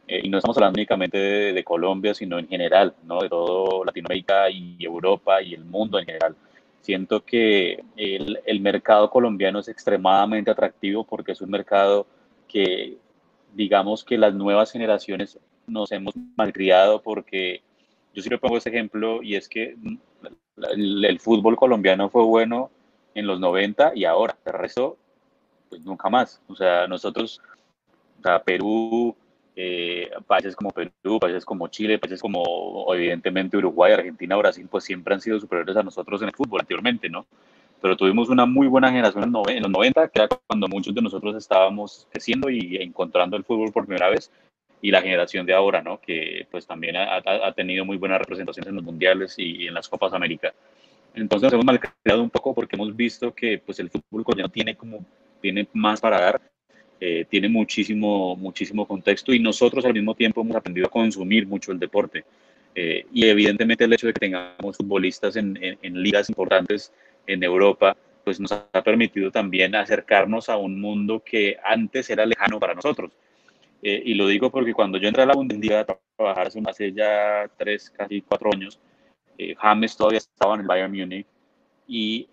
B: Eh, y no estamos hablando únicamente de, de, Colombia, sino en general, ¿no? de todo Latinoamérica y Europa y el mundo en general. Siento que el, el, mercado colombiano es extremadamente atractivo porque es un mercado que, digamos que las nuevas generaciones nos hemos malcriado porque yo siempre pongo este ejemplo y es que el, el fútbol colombiano fue bueno en los 90 y ahora, el resto, pues nunca más. O sea, nosotros, o sea, Perú, eh, países como Perú, países como Chile, países como evidentemente Uruguay, Argentina, Brasil, pues siempre han sido superiores a nosotros en el fútbol anteriormente, ¿no? Pero tuvimos una muy buena generación en los 90, que era cuando muchos de nosotros estábamos creciendo y encontrando el fútbol por primera vez, y la generación de ahora, ¿no? Que pues también ha, ha tenido muy buenas representaciones en los mundiales y, en las Copas América. Entonces hemos malcriado un poco porque hemos visto que pues el fútbol colombiano tiene como tiene más para dar eh, tiene muchísimo, muchísimo contexto y nosotros al mismo tiempo hemos aprendido a consumir mucho el deporte. Eh, y evidentemente el hecho de que tengamos futbolistas en, en, ligas importantes en Europa, pues nos ha permitido también acercarnos a un mundo que antes era lejano para nosotros. Eh, y lo digo porque cuando yo entré a la Bundesliga a trabajar hace ya tres, casi cuatro años, eh, James todavía estaba en el Bayern Múnich y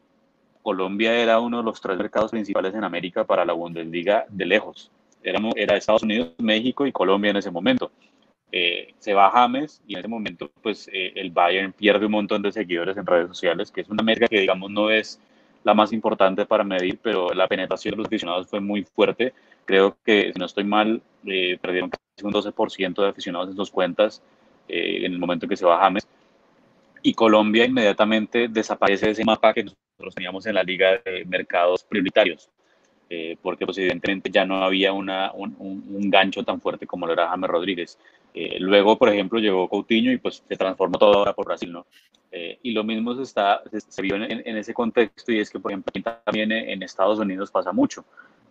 B: Colombia era uno de los tres mercados principales en América para la Bundesliga de lejos. Éramos, era Estados Unidos, México y Colombia en ese momento. Eh, se va James y en ese momento pues eh, el Bayern pierde un montón de seguidores en redes sociales, que es una métrica que digamos no es la más importante para medir, pero la penetración de los aficionados fue muy fuerte. Creo que, si no estoy mal, eh, perdieron casi un 12% de aficionados en sus cuentas en el momento en que se va James. Y Colombia inmediatamente desaparece de ese mapa que nosotros teníamos en la Liga de Mercados Prioritarios. Eh, porque pues evidentemente ya no había una, un, un, gancho tan fuerte como lo era James Rodríguez. Eh, luego, por ejemplo, llegó Coutinho y pues se transformó todo ahora por Brasil, ¿no? Eh, y lo mismo se, está, se, vio en, ese contexto y es que, por ejemplo, también en Estados Unidos pasa mucho,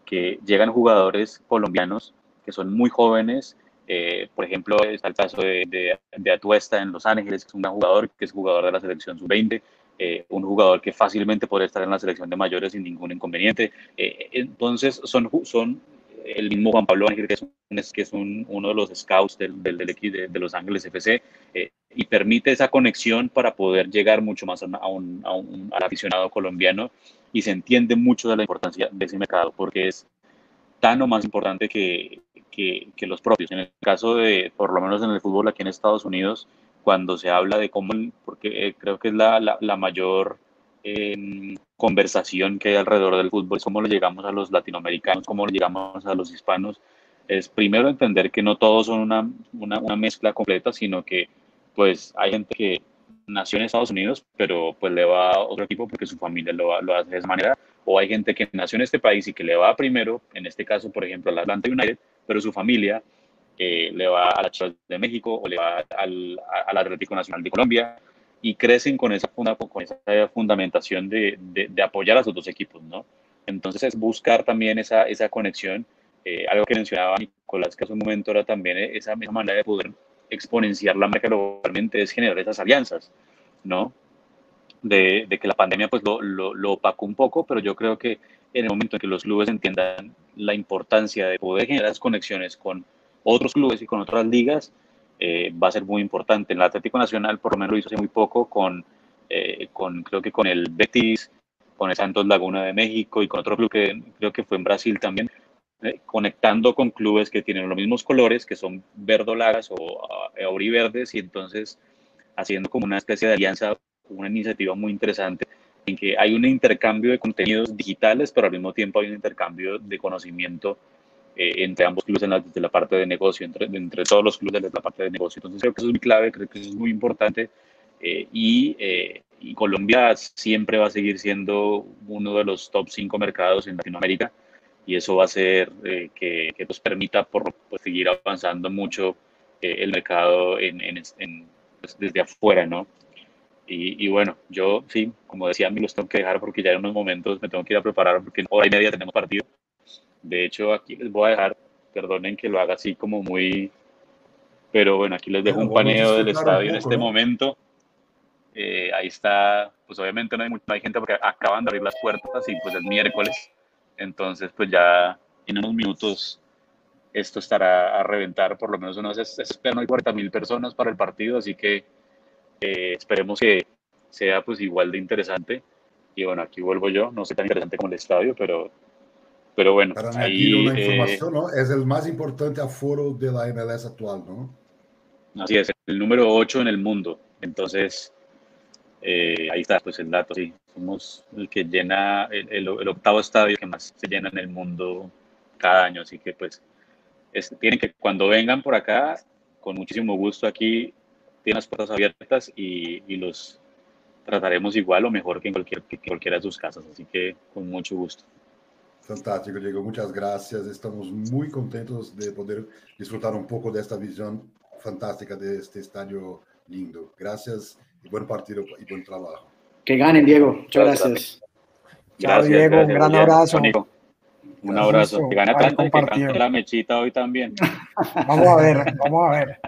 B: que llegan jugadores colombianos que son muy jóvenes, por ejemplo, está el caso de, de, Atuesta en Los Ángeles, que es un jugador, que es jugador de la selección sub-20, eh, un jugador que fácilmente puede estar en la selección de mayores sin ningún inconveniente. Eh, entonces, son, son el mismo Juan Pablo Ángel, que es, que es un, uno de los scouts del, del, del de, Los Ángeles FC, eh, y permite esa conexión para poder llegar mucho más a, un, a un, al aficionado colombiano y se entiende mucho de la importancia de ese mercado, porque es tan o más importante que, que, que los propios. En el caso de, por lo menos en el fútbol aquí en Estados Unidos, cuando se habla de cómo, porque eh, creo que es la, la, la mayor eh, conversación que hay alrededor del fútbol, cómo le llegamos a los latinoamericanos, cómo le llegamos a los hispanos, es primero entender que no todos son una, una, una, mezcla completa, sino que pues hay gente que nació en Estados Unidos, pero pues le va a otro equipo porque su familia lo, lo hace de esa manera, o hay gente que nació en este país y que le va primero, en este caso, por ejemplo, al Atlanta United, pero su familia eh, le va a la Chivas de México o le va al, al, Atlético Nacional de Colombia y crecen con esa, esa fundamentación de, apoyar a sus dos equipos, ¿no? Entonces es buscar también esa, conexión, eh, algo que mencionaba Nicolás que hace un momento era también esa misma manera de poder exponenciar la marca globalmente es generar esas alianzas, ¿no? De, que la pandemia pues lo, lo, opacó un poco, pero yo creo que en el momento en que los clubes entiendan la importancia de poder generar esas conexiones con otros clubes y con otras ligas, eh, va a ser muy importante. En el Atlético Nacional, por lo menos lo hizo hace muy poco con, eh, con creo que con el Betis, con el Santos Laguna de México y con otro club que creo que fue en Brasil también, eh, conectando con clubes que tienen los mismos colores, que son verdolagas o uh, auriverdes, y entonces haciendo como una especie de alianza, una iniciativa muy interesante en que hay un intercambio de contenidos digitales, pero al mismo tiempo hay un intercambio de conocimiento eh, entre ambos clubes en la, desde la parte de negocio, entre, entre todos los clubes desde la parte de negocio. Entonces creo que eso es muy clave, creo que eso es muy importante eh, y, eh, y, Colombia siempre va a seguir siendo uno de los top 5 mercados en Latinoamérica y eso va a hacer eh, que, que, nos permita por, pues, seguir avanzando mucho eh, el mercado en, en, en, pues, desde afuera, ¿no? Y, y, bueno, yo sí, como decía, me los tengo que dejar porque ya en unos momentos me tengo que ir a preparar porque en hora y media tenemos partido. De hecho, aquí les voy a dejar, perdonen que lo haga así como muy, pero bueno, aquí les dejo un paneo del estadio en este momento. Eh, ahí está, pues obviamente no hay, mucha, gente porque acaban de abrir las puertas y pues es miércoles. Entonces, pues ya en unos minutos esto estará a reventar, por lo menos unos, esperan hoy 40 mil personas para el partido, así que eh, esperemos que sea pues igual de interesante. Y bueno, aquí vuelvo yo, no sé tan interesante como el estadio, pero pero bueno,
A: Para ahí, una información, eh, ¿no? Es el más importante aforo de la MLS actual, ¿no?
B: Así es, el número 8 en el mundo. Entonces, eh, ahí está, pues el dato, sí. Somos el que llena, el, el, el, octavo estadio que más se llena en el mundo cada año. Así que, pues, es, tienen que, cuando vengan por acá, con muchísimo gusto aquí, tienen las puertas abiertas y, y los trataremos igual o mejor que en cualquier, que cualquiera de sus casas. Así que, con mucho gusto.
A: Fantástico, Diego. Muchas gracias. Estamos muy contentos de poder disfrutar un poco de esta visión fantástica de este estadio lindo. Gracias y buen partido y buen trabajo.
D: Que ganen, Diego. Muchas gracias.
C: gracias. Chao, Diego. Gracias, un gran abrazo.
B: Amigo. Un abrazo. Que gane Atlanta y que cante la mechita hoy también.
C: vamos a ver, vamos a ver.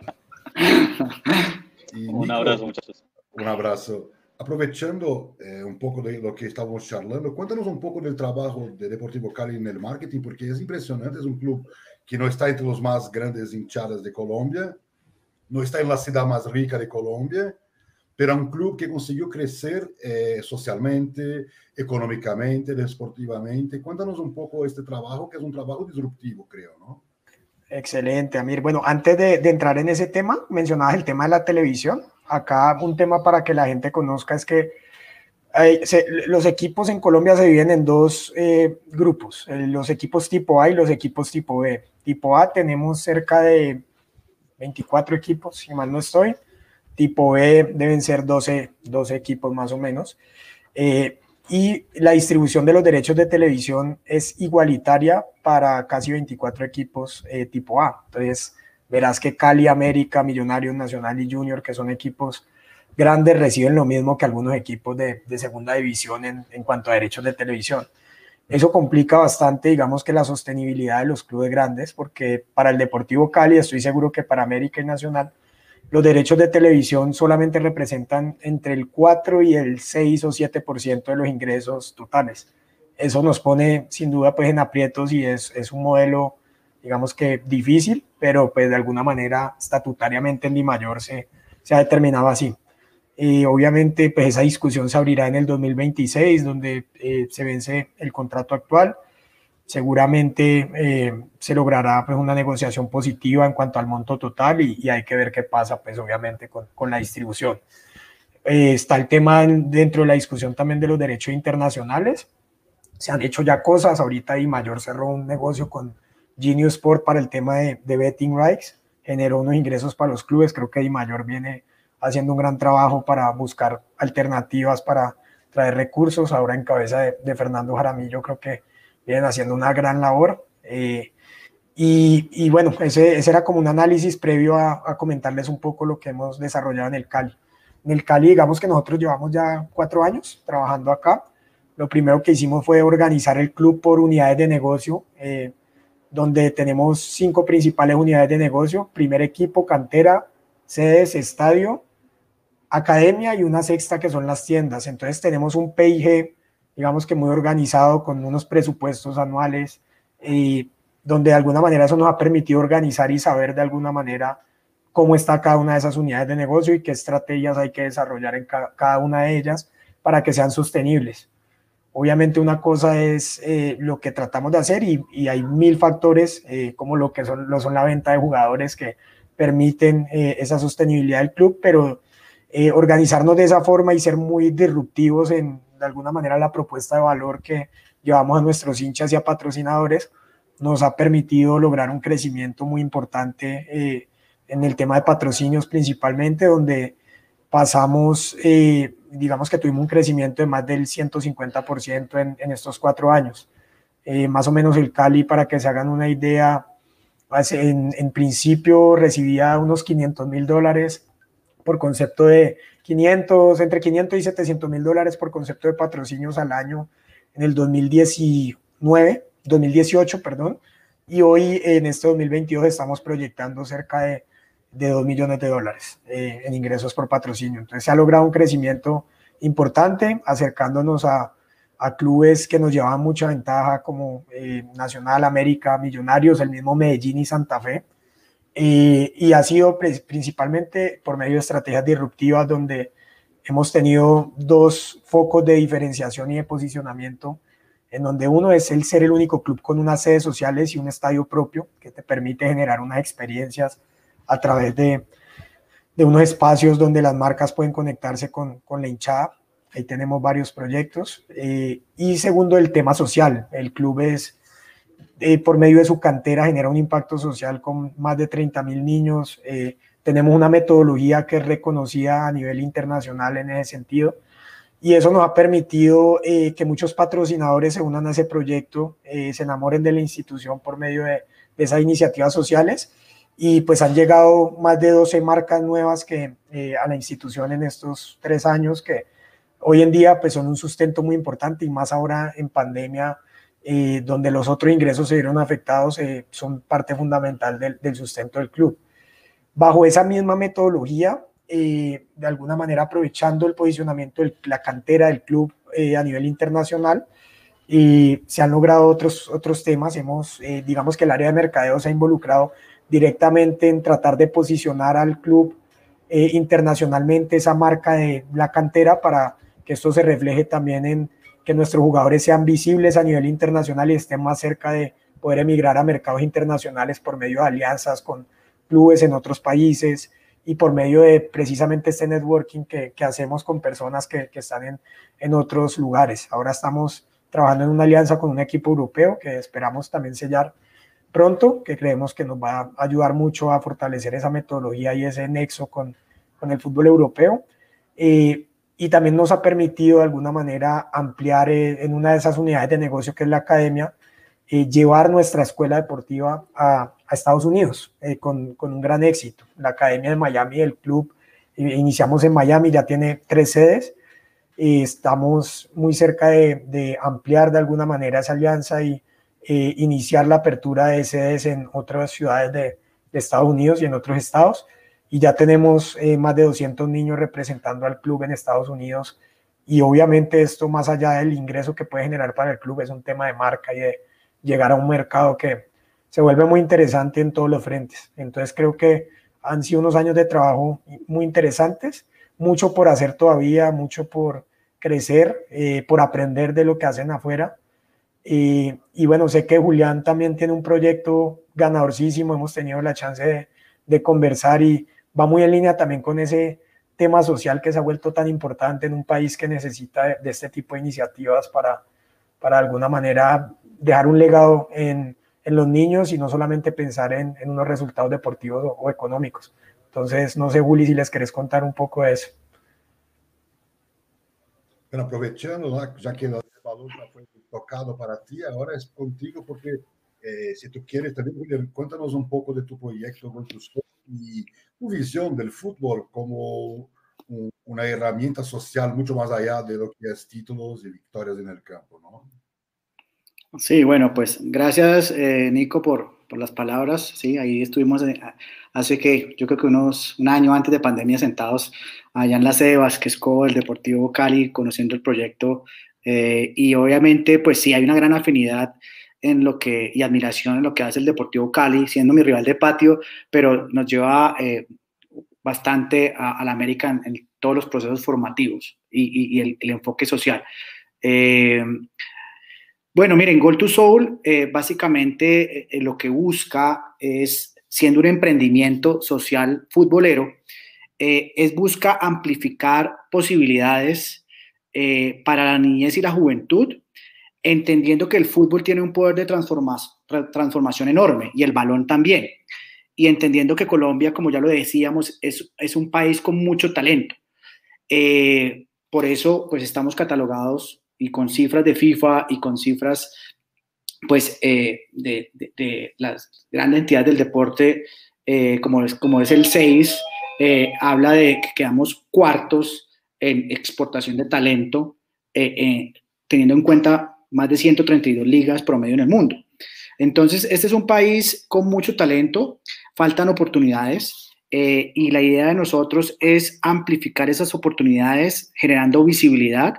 A: Y
B: un abrazo, muchachos.
A: Un abrazo. Aprovechando eh, un poco de lo que estábamos charlando, cuéntanos un poco del trabajo de Deportivo Cali en el marketing, porque es impresionante, es un club que no está entre los más grandes hinchadas de Colombia, no está en la ciudad más rica de Colombia, pero un club que consiguió crecer eh, socialmente, económicamente, deportivamente. Cuéntanos un poco este trabajo, que es un trabajo disruptivo, creo, ¿no?
C: Excelente, Amir. Bueno, antes de, entrar en ese tema, mencionabas el tema de la televisión. Acá un tema para que la gente conozca es que los equipos en Colombia se dividen en dos eh, grupos, eh, los equipos tipo A y los equipos tipo B. Tipo A tenemos cerca de 24 equipos, si mal no estoy. Tipo B deben ser 12, 12 equipos más o menos. Eh, y la distribución de los derechos de televisión es igualitaria para casi 24 equipos eh, tipo A. Entonces, verás que Cali, América, Millonarios, Nacional y Junior, que son equipos grandes, reciben lo mismo que algunos equipos de, de segunda división en, en, cuanto a derechos de televisión. Eso complica bastante, digamos que la sostenibilidad de los clubes grandes, porque para el Deportivo Cali, estoy seguro que para América y Nacional, los derechos de televisión solamente representan entre el 4 y el 6 o 7% de los ingresos totales. Eso nos pone sin duda pues en aprietos y es, es un modelo digamos que difícil, pero pues de alguna manera estatutariamente en Di Mayor se, se ha determinado así. Y obviamente pues esa discusión se abrirá en el 2026 donde eh, se vence el contrato actual seguramente eh, se logrará pues, una negociación positiva en cuanto al monto total y, hay que ver qué pasa, pues obviamente con, con la distribución. Eh, está el tema dentro de la discusión también de los derechos internacionales. Se han hecho ya cosas, ahorita Di Mayor cerró un negocio con Genius Sport para el tema de, de betting rights, generó unos ingresos para los clubes, creo que Di Mayor viene haciendo un gran trabajo para buscar alternativas para traer recursos, ahora en cabeza de, Fernando Jaramillo creo que vienen haciendo una gran labor. Eh, y, bueno, ese, ese, era como un análisis previo a, comentarles un poco lo que hemos desarrollado en el Cali. En el Cali, digamos que nosotros llevamos ya cuatro años trabajando acá. Lo primero que hicimos fue organizar el club por unidades de negocio, eh, donde tenemos cinco principales unidades de negocio, primer equipo, cantera, sedes, estadio, academia y una sexta que son las tiendas. Entonces tenemos un PIG digamos que muy organizado con unos presupuestos anuales y donde de alguna manera eso nos ha permitido organizar y saber de alguna manera cómo está cada una de esas unidades de negocio y qué estrategias hay que desarrollar en cada una de ellas para que sean sostenibles. Obviamente una cosa es eh, lo que tratamos de hacer y, hay mil factores eh, como lo que son, lo son la venta de jugadores que permiten eh, esa sostenibilidad del club, pero organizarnos de esa forma y ser muy disruptivos en, de alguna manera la propuesta de valor que llevamos a nuestros hinchas y a patrocinadores nos ha permitido lograr un crecimiento muy importante en el tema de patrocinios principalmente, donde pasamos, digamos que tuvimos un crecimiento de más del 150% en, en, estos cuatro años. Eh, más o menos el Cali, para que se hagan una idea, en, en principio recibía unos 500 mil dólares por concepto de 500, entre 500 y 700 mil dólares por concepto de patrocinios al año en el 2019, 2018, perdón, y hoy en este 2022 estamos proyectando cerca de, de 2 millones de dólares eh, en ingresos por patrocinio. Entonces se ha logrado un crecimiento importante, acercándonos a, a clubes que nos llevaban mucha ventaja como eh, Nacional, América, Millonarios, el mismo Medellín y Santa Fe y ha sido principalmente por medio de estrategias disruptivas donde hemos tenido dos focos de diferenciación y de posicionamiento, en donde uno es el ser el único club con unas sedes sociales y un estadio propio que te permite generar unas experiencias a través de, de unos espacios donde las marcas pueden conectarse con, con la hinchada. Ahí tenemos varios proyectos. Eh, y segundo, el tema social. El club es eh, por medio de su cantera genera un impacto social con más de 30 mil niños. Eh, tenemos una metodología que es reconocida a nivel internacional en ese sentido. Y eso nos ha permitido eh, que muchos patrocinadores se unan a ese proyecto, se enamoren de la institución por medio de, de, esas iniciativas sociales. Y pues han llegado más de 12 marcas nuevas que, a la institución en estos tres años que hoy en día pues son un sustento muy importante y más ahora en pandemia eh, donde los otros ingresos se vieron afectados, eh, son parte fundamental del, del, sustento del club. Bajo esa misma metodología, eh, de alguna manera aprovechando el posicionamiento de la cantera del club a nivel internacional, y se han logrado otros, otros temas. Hemos, eh, digamos que el área de mercadeo se ha involucrado directamente en tratar de posicionar al club eh, internacionalmente esa marca de la cantera para que esto se refleje también en que nuestros jugadores sean visibles a nivel internacional y estén más cerca de poder emigrar a mercados internacionales por medio de alianzas con clubes en otros países y por medio de precisamente este networking que, que hacemos con personas que, que están en, en, otros lugares. Ahora estamos trabajando en una alianza con un equipo europeo que esperamos también sellar pronto, que creemos que nos va a ayudar mucho a fortalecer esa metodología y ese nexo con, con el fútbol europeo. Eh, y también nos ha permitido de alguna manera ampliar eh, en una de esas unidades de negocio que es la academia, eh, llevar nuestra escuela deportiva a, Estados Unidos con, con, un gran éxito. La Academia de Miami, el club, iniciamos en Miami, ya tiene tres sedes y estamos muy cerca de, de ampliar de alguna manera esa alianza y eh, iniciar la apertura de sedes en otras ciudades de, Estados Unidos y en otros estados. Y ya tenemos eh, más de 200 niños representando al club en Estados Unidos. Y obviamente esto, más allá del ingreso que puede generar para el club, es un tema de marca y de llegar a un mercado que, se vuelve muy interesante en todos los frentes. Entonces creo que han sido unos años de trabajo muy interesantes, mucho por hacer todavía, mucho por crecer, eh, por aprender de lo que hacen afuera. Y, bueno, sé que Julián también tiene un proyecto ganadorcísimo, hemos tenido la chance de, conversar y va muy en línea también con ese tema social que se ha vuelto tan importante en un país que necesita de, este tipo de iniciativas para, para de alguna manera dejar un legado en, en los niños y no solamente pensar en, en unos resultados deportivos o, económicos. Entonces, no sé, Juli, si les querés contar un poco de eso.
A: Pero aprovechando, ya que el balón ya fue tocado para ti, ahora es contigo porque eh, si tú quieres también, cuéntanos un poco de tu proyecto con tus y tu visión del fútbol como un, una herramienta social mucho más allá de lo que es títulos y victorias en el campo, ¿no?
D: Sí, bueno, pues gracias eh, Nico por, por, las palabras. Sí, ahí estuvimos eh, hace que yo creo que unos un año antes de pandemia sentados allá en la sede de Vasquezco, el Deportivo Cali, conociendo el proyecto. Eh, y obviamente, pues sí, hay una gran afinidad en lo que y admiración en lo que hace el Deportivo Cali, siendo mi rival de patio, pero nos lleva eh, bastante a, la América en, todos los procesos formativos y, el, enfoque social. Eh, bueno, miren, Goal to Soul básicamente lo que busca es, siendo un emprendimiento social futbolero, es busca amplificar posibilidades eh, para la niñez y la juventud, entendiendo que el fútbol tiene un poder de transforma transformación enorme y el balón también, y entendiendo que Colombia, como ya lo decíamos, es, un país con mucho talento. Eh, por eso, pues estamos catalogados y con cifras de FIFA y con cifras pues eh, de, de, de, las grandes entidades del deporte, eh, como, es, como es el 6, eh, habla de que quedamos cuartos en exportación de talento, eh, eh, teniendo en cuenta más de 132 ligas promedio en el mundo. Entonces, este es un país con mucho talento, faltan oportunidades eh, y la idea de nosotros es amplificar esas oportunidades generando visibilidad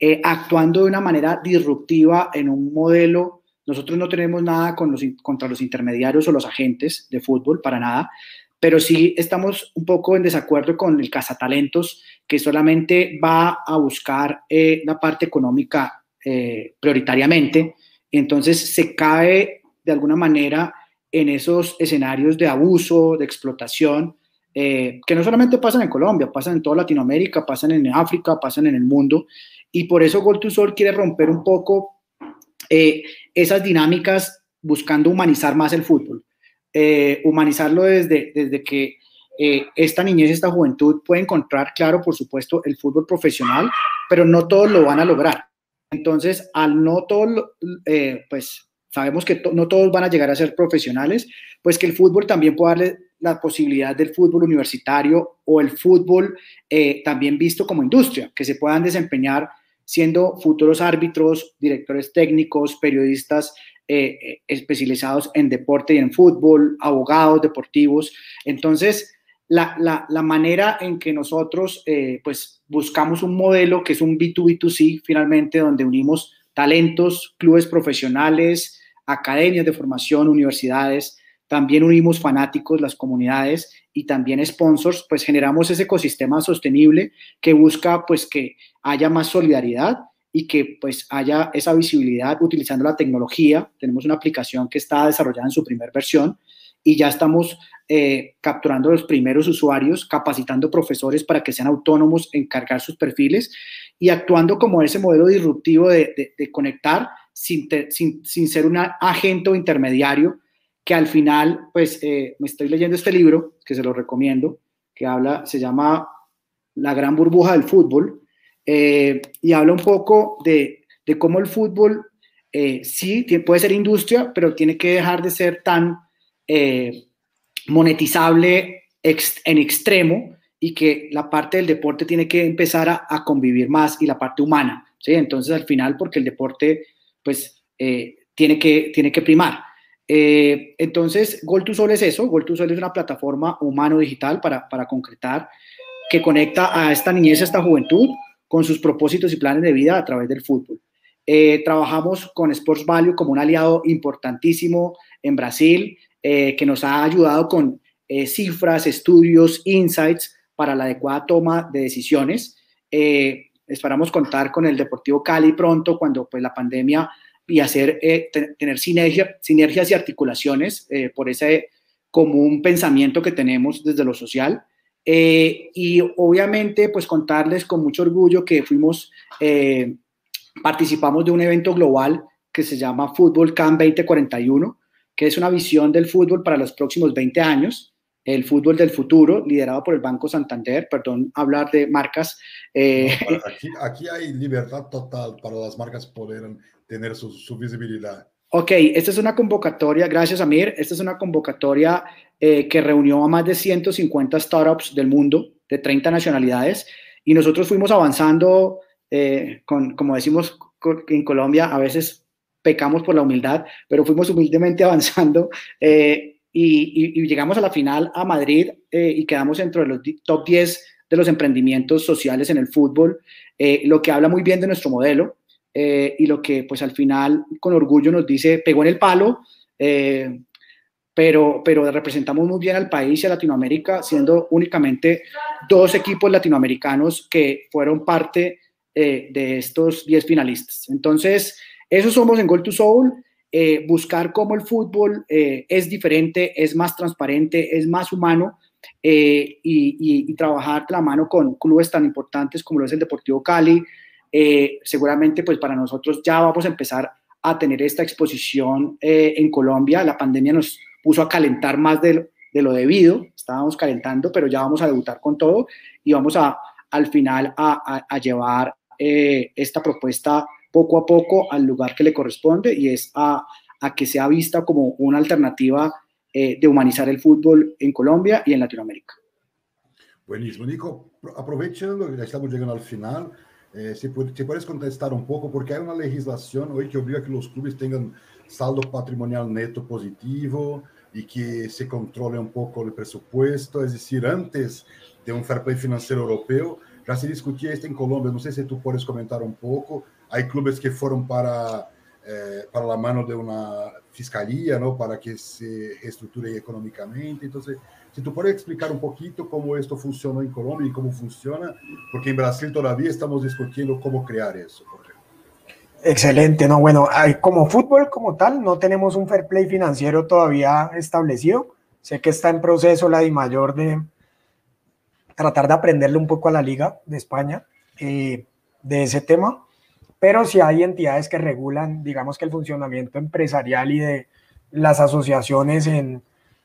D: eh, actuando de una manera disruptiva en un modelo. Nosotros no tenemos nada con los, contra los intermediarios o los agentes de fútbol, para nada, pero sí estamos un poco en desacuerdo con el cazatalentos que solamente va a buscar eh, la parte económica eh, prioritariamente. Entonces se cae de alguna manera en esos escenarios de abuso, de explotación, eh, que no solamente pasan en Colombia, pasan en toda Latinoamérica, pasan en África, pasan en el mundo, y por eso Gol to Sol quiere romper un poco eh, esas dinámicas buscando humanizar más el fútbol. Eh, humanizarlo desde, desde que eh, esta niñez, esta juventud puede encontrar, claro, por supuesto, el fútbol profesional, pero no todos lo van a lograr. Entonces, al no todos, eh, pues sabemos que no todos van a llegar a ser profesionales, pues que el fútbol también puede darle la posibilidad del fútbol universitario o el fútbol eh, también visto como industria, que se puedan desempeñar siendo futuros árbitros, directores técnicos, periodistas eh, especializados en deporte y en fútbol, abogados deportivos. Entonces, la, la, la manera en que nosotros eh, pues buscamos un modelo que es un B2B2C finalmente, donde unimos talentos, clubes profesionales, academias de formación, universidades, también unimos fanáticos, las comunidades y también sponsors, pues generamos ese ecosistema sostenible que busca pues que haya más solidaridad y que pues haya esa visibilidad utilizando la tecnología. Tenemos una aplicación que está desarrollada en su primera versión y ya estamos eh, capturando los primeros usuarios, capacitando profesores para que sean autónomos en cargar sus perfiles y actuando como ese modelo disruptivo de, conectar sin, sin, ser un agente o intermediario que al final, pues eh, me estoy leyendo este libro, que se lo recomiendo, que habla, se llama La gran burbuja del fútbol, eh, y habla un poco de, de cómo el fútbol eh, sí puede ser industria, pero tiene que dejar de ser tan eh, monetizable en extremo y que la parte del deporte tiene que empezar a, convivir más y la parte humana, ¿sí? Entonces al final, porque el deporte, pues, tiene, que, tiene que primar. entonces, Gol to Sol es eso, Gol to Sol es una plataforma humano-digital para, para concretar que conecta a esta niñez, a esta juventud, con sus propósitos y planes de vida a través del fútbol. Eh, trabajamos con Sports Value como un aliado importantísimo en Brasil, eh, que nos ha ayudado con eh, cifras, estudios, insights para la adecuada toma de decisiones. esperamos contar con el Deportivo Cali pronto, cuando pues, la pandemia y hacer, tener sinergia, sinergias y articulaciones por ese común pensamiento que tenemos desde lo social. Eh, y obviamente, pues contarles con mucho orgullo que fuimos, eh, participamos de un evento global que se llama Fútbol Camp 2041, que es una visión del fútbol para los próximos 20 años, el fútbol del futuro, liderado por el Banco Santander, perdón, hablar de marcas.
A: Eh, aquí, aquí, hay libertad total para las marcas poder tener su, su visibilidad.
D: Ok, esta es una convocatoria, gracias Amir, esta es una convocatoria eh, que reunió a más de 150 startups del mundo, de 30 nacionalidades, y nosotros fuimos avanzando, eh, con, como decimos en Colombia, a veces pecamos por la humildad, pero fuimos humildemente avanzando eh, y, llegamos a la final a Madrid y quedamos entre los top 10 de los emprendimientos sociales en el fútbol, lo que habla muy bien de nuestro modelo y lo que pues al final con orgullo nos dice, pegó en el palo, pero, pero representamos muy bien al país y a Latinoamérica, siendo únicamente dos equipos latinoamericanos que fueron parte eh, de estos 10 finalistas. Entonces, eso somos en Goal to Soul, eh, buscar cómo el fútbol eh, es diferente, es más transparente, es más humano y, y, trabajar de la mano con clubes tan importantes como lo es el Deportivo Cali. seguramente, pues para nosotros ya vamos a empezar a tener esta exposición en Colombia. La pandemia nos puso a calentar más de, de lo debido, estábamos calentando, pero ya vamos a debutar con todo y vamos a, al final a, a, llevar eh, esta propuesta poco a poco al lugar que le corresponde y es a, a que sea vista como una alternativa eh, de humanizar el fútbol en Colombia y en Latinoamérica.
A: Buenísimo, Nico. Aprovechando ya estamos llegando al final, eh, si, si, puedes contestar un poco, porque hay una legislación hoy que obliga a que los clubes tengan saldo patrimonial neto positivo y que se controle un poco el presupuesto. Es decir, antes de un fair play financiero europeo, ya se discutía esto en Colombia. No sé si tú puedes comentar un poco. Hay clubes que fueron para, eh, para la mano de una fiscalía, ¿no? Para que se reestructure económicamente. Entonces, si tú puedes explicar un poquito cómo esto funcionó en Colombia y cómo funciona, porque en Brasil todavía estamos discutiendo cómo crear eso.
C: Excelente, no, bueno, como fútbol como tal, no tenemos un fair play financiero todavía establecido. Sé que está en proceso la mayor de tratar de aprenderle un poco a la liga de España eh, de ese tema, pero sí hay entidades que regulan, digamos que el funcionamiento empresarial y de las asociaciones en,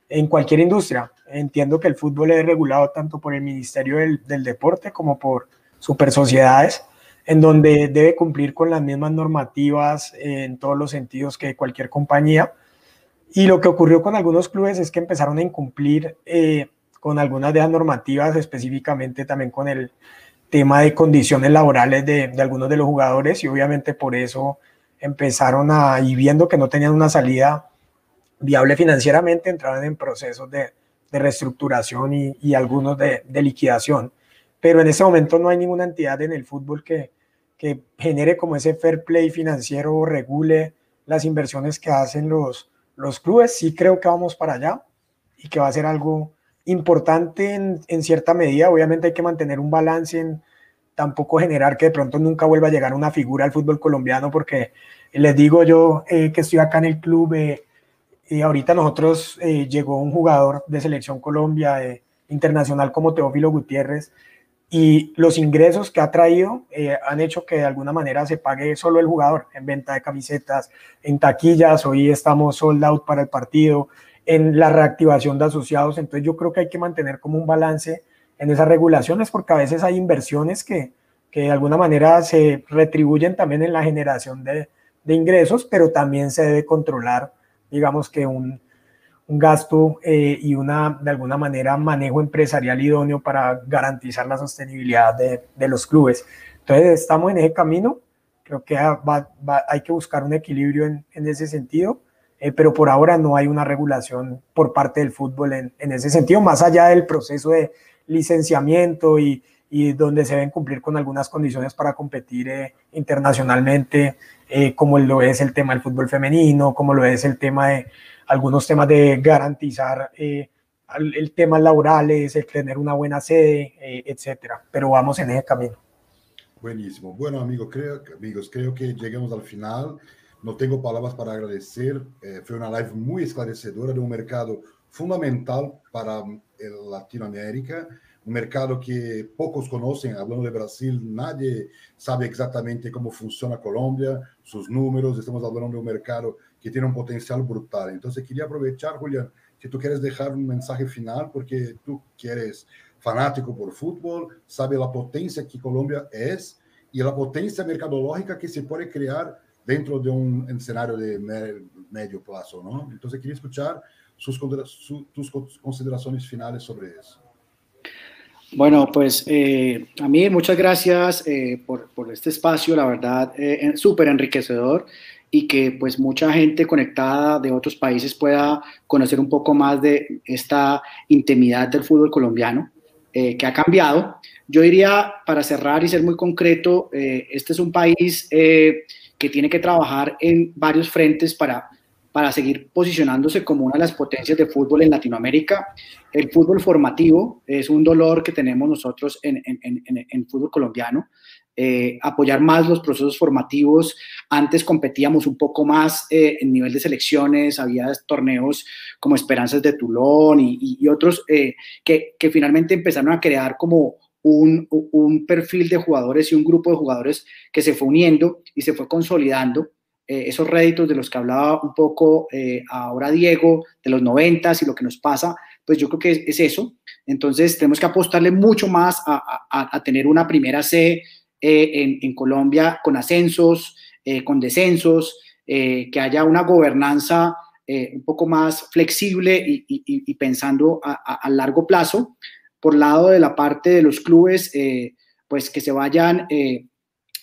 C: en cualquier industria. Entiendo que el fútbol es regulado tanto por el Ministerio del, del Deporte como por super sociedades en donde debe cumplir con las mismas normativas en todos los sentidos que cualquier compañía. Y lo que ocurrió con algunos clubes es que empezaron a incumplir eh, con algunas de las normativas, específicamente también con el tema de condiciones laborales de, algunos de los jugadores y obviamente por eso empezaron a, y viendo que no tenían una salida viable financieramente, entraron en procesos de, reestructuración y, algunos de, de, liquidación. Pero en ese momento no hay ninguna entidad en el fútbol que, que genere como ese fair play financiero, regule las inversiones que hacen los, los clubes, sí creo que vamos para allá y que va a ser algo importante en, en, cierta medida. Obviamente hay que mantener un balance en tampoco generar que de pronto nunca vuelva a llegar una figura al fútbol colombiano, porque les digo yo eh, que estoy acá en el club eh, y ahorita nosotros eh, llegó un jugador de selección Colombia internacional como Teófilo Gutiérrez y los ingresos que ha traído han hecho que de alguna manera se pague solo el jugador en venta de camisetas, en taquillas, hoy estamos sold out para el partido, en la reactivación de asociados, entonces yo creo que hay que mantener como un balance en esas regulaciones porque a veces hay inversiones que, que de alguna manera se retribuyen también en la generación de, de ingresos, pero también se debe controlar, digamos que un, un gasto eh, y una, de alguna manera, manejo empresarial idóneo para garantizar la sostenibilidad de, de los clubes. Entonces, estamos en ese camino. Creo que va, hay que buscar un equilibrio en, en ese sentido, eh, pero por ahora no hay una regulación por parte del fútbol en, en, ese sentido, más allá del proceso de licenciamiento y, y donde se deben cumplir con algunas condiciones para competir eh, internacionalmente, eh, como lo es el tema del fútbol femenino, como lo es el tema de algunos temas de garantizar eh, el tema laborales, el tener una buena sede, eh, etcétera. Pero vamos en ese camino.
A: Buenísimo. Bueno, amigos, creo, amigos, creo que llegamos al final. No tengo palabras para agradecer. Eh, fue una live muy esclarecedora de un mercado fundamental para Latinoamérica un mercado que pocos conocen, hablando de Brasil, nadie sabe exactamente cómo funciona Colombia, sus números, estamos hablando de un mercado que tiene un potencial brutal. Entonces quería aprovechar, Julián, si tú quieres dejar un mensaje final, porque tú quieres fanático por fútbol, sabe la potencia que Colombia es y la potencia mercadológica que se puede crear dentro de un escenario de medio plazo, ¿no? Entonces quería escuchar sus, tus consideraciones finales sobre eso.
D: Bueno, pues eh, a mí muchas gracias eh, por, por, este espacio, la verdad, eh, súper enriquecedor y que pues mucha gente conectada de otros países pueda conocer un poco más de esta intimidad del fútbol colombiano que ha cambiado. Yo diría, para cerrar y ser muy concreto, este es un país que tiene que trabajar en varios frentes para para seguir posicionándose como una de las potencias de fútbol en Latinoamérica. El fútbol formativo es un dolor que tenemos nosotros en, en, fútbol colombiano. Eh, apoyar más los procesos formativos. Antes competíamos un poco más eh, en nivel de selecciones, había torneos como Esperanzas de Tulón y, otros eh, que, que, finalmente empezaron a crear como un, un, perfil de jugadores y un grupo de jugadores que se fue uniendo y se fue consolidando eh, esos réditos de los que hablaba un poco eh, ahora Diego, de los noventas y lo que nos pasa, pues yo creo que es, eso. Entonces tenemos que apostarle mucho más a, tener una primera C eh, en, Colombia con ascensos, con descensos, que haya una gobernanza un poco más flexible y, pensando a, largo plazo. Por lado de la parte de los clubes, pues que se vayan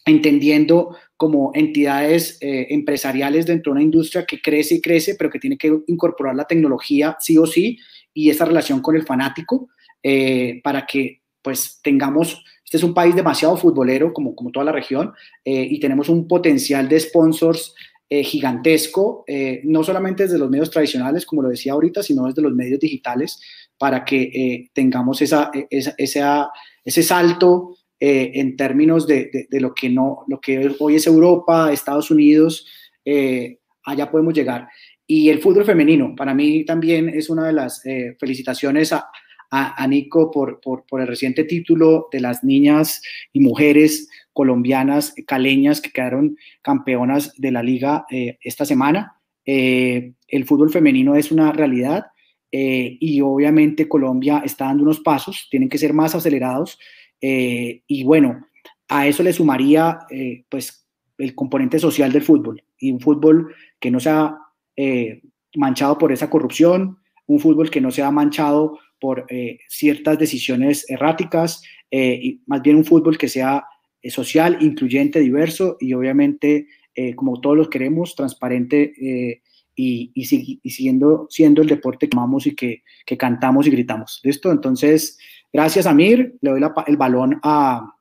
D: entendiendo como entidades eh, empresariales dentro de una industria que crece y crece, pero que tiene que incorporar la tecnología sí o sí y esa relación con el fanático eh, para que pues tengamos, este es un país demasiado futbolero como, como toda la región eh, y tenemos un potencial de sponsors gigantesco, no solamente desde los medios tradicionales, como lo decía ahorita, sino desde los medios digitales para que tengamos esa, esa, ese salto eh, en términos de, de, lo, que no, lo que hoy es Europa, Estados Unidos, eh, allá podemos llegar. Y el fútbol femenino, para mí también es una de las eh, felicitaciones a, a, Nico por, el reciente título de las niñas y mujeres colombianas, caleñas, que quedaron campeonas de la liga esta semana. el fútbol femenino es una realidad y obviamente Colombia está dando unos pasos, tienen que ser más acelerados eh, y bueno, a eso le sumaría eh, pues el componente social del fútbol y un fútbol que no sea eh, manchado por esa corrupción, un fútbol que no sea manchado por ciertas decisiones erráticas, y más bien un fútbol que sea social, incluyente, diverso y obviamente, como todos los queremos, transparente y, y, siguiendo siendo el deporte que amamos y que, que cantamos y gritamos. ¿Listo? Entonces, Gracias, Amir. Le doy el balón a,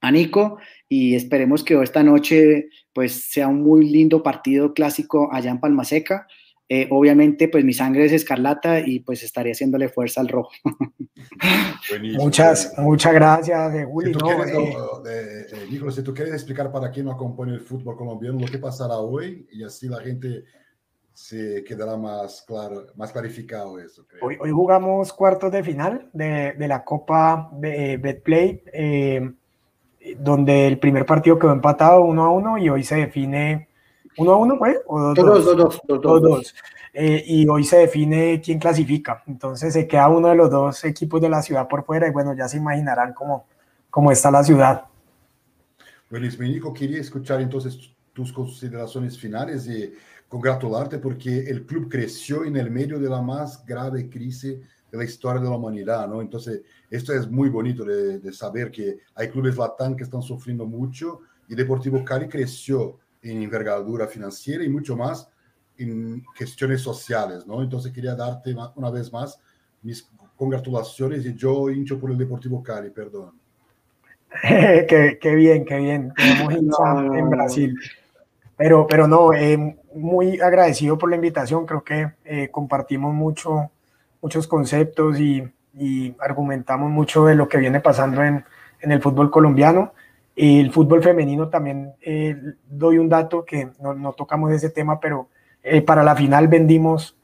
D: a Nico y esperemos que esta noche pues sea un muy lindo partido clásico allá en Palmaseca. Eh, obviamente, pues mi sangre es escarlata y pues estaré haciéndole fuerza al rojo.
C: muchas, muchas gracias, eh, Juli.
A: Si tú, quieres, eh, si tú quieres explicar para quién no acompaña el fútbol colombiano lo que pasará hoy y así la gente se quedará más claro, más clarificado eso.
C: Hoy, hoy, jugamos cuartos de final de, de la Copa Betplay, donde el primer partido quedó empatado uno a uno y hoy se define ¿Uno a uno fue? ¿O dos, dos, dos, dos, dos, dos. Eh, y hoy se define quién clasifica. Entonces se queda uno de los dos equipos de la ciudad por fuera y bueno, ya se imaginarán cómo, cómo está la ciudad.
A: Buenísimo. Nico, quería escuchar entonces tus consideraciones finales y congratularte porque el club creció en el medio de la más grave crisis de la historia de la humanidad, ¿no? Entonces, esto es muy bonito de, de saber que hay clubes latán que están sufriendo mucho y Deportivo Cali creció en envergadura financiera y mucho más en cuestiones sociales, ¿no? Entonces quería darte una vez más mis congratulaciones y yo hincho por el Deportivo Cali, perdón.
C: qué, qué, bien, qué bien. Tenemos en Brasil. Pero, pero no, eh, muy agradecido por la invitación. Creo que eh, compartimos mucho, muchos conceptos y, y, argumentamos mucho de lo que viene pasando en, en el fútbol colombiano. El fútbol femenino también eh, doy un dato que no, no, tocamos ese tema, pero eh, para la final vendimos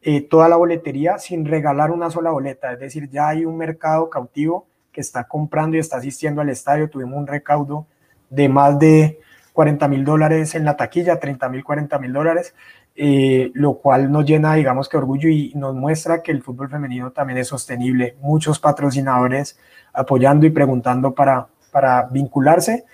C: eh, toda la boletería sin regalar una sola boleta. Es decir, ya hay un mercado cautivo que está comprando y está asistiendo al estadio. Tuvimos un recaudo de más de 40 mil dólares en la taquilla, 30 mil, 40 mil dólares, lo cual nos llena, digamos que orgullo y nos muestra que el fútbol femenino también es sostenible. Muchos patrocinadores apoyando y preguntando para, para vincularse.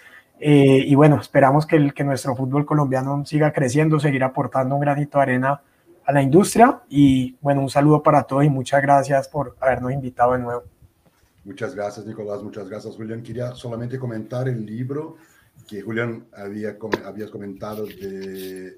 C: Eh, y bueno, esperamos que, el, que nuestro fútbol colombiano siga creciendo, seguir aportando un granito de arena a la industria. Y bueno, un saludo para todos y muchas gracias por habernos invitado de nuevo.
A: Muchas gracias, Nicolás. Muchas gracias, Julián. Quería solamente comentar el libro que Julián había habías comentado de,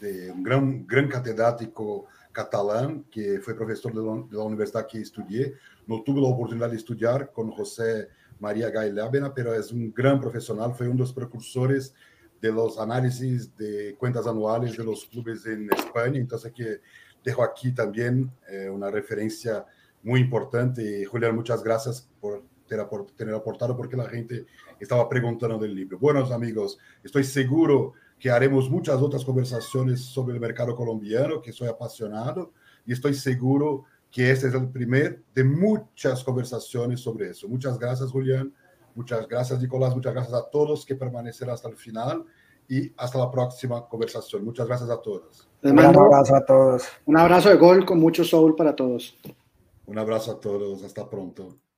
A: de, un gran, gran catedrático catalán que fue profesor de la, de la universidad que estudié. No tuve la oportunidad de estudiar con José María Gailabena, pero es un gran profesional, fue uno de los precursores de los análisis de cuentas anuales de los clubes en España, entonces que dejo aquí también eh, una referencia muy importante. Julián, muchas gracias por tener aportado porque la gente estaba preguntando del libro. Buenos amigos, estoy seguro que haremos muchas otras conversaciones sobre el mercado colombiano, que soy apasionado, y estoy seguro que este es el primer de muchas conversaciones sobre eso. Muchas gracias, Julián. Muchas gracias, Nicolás. Muchas gracias a todos que permanecerán hasta el final y hasta la próxima conversación. Muchas gracias a todos.
C: un abrazo a todos.
D: Un abrazo de gol con mucho soul para todos.
A: Un abrazo a todos. Hasta pronto.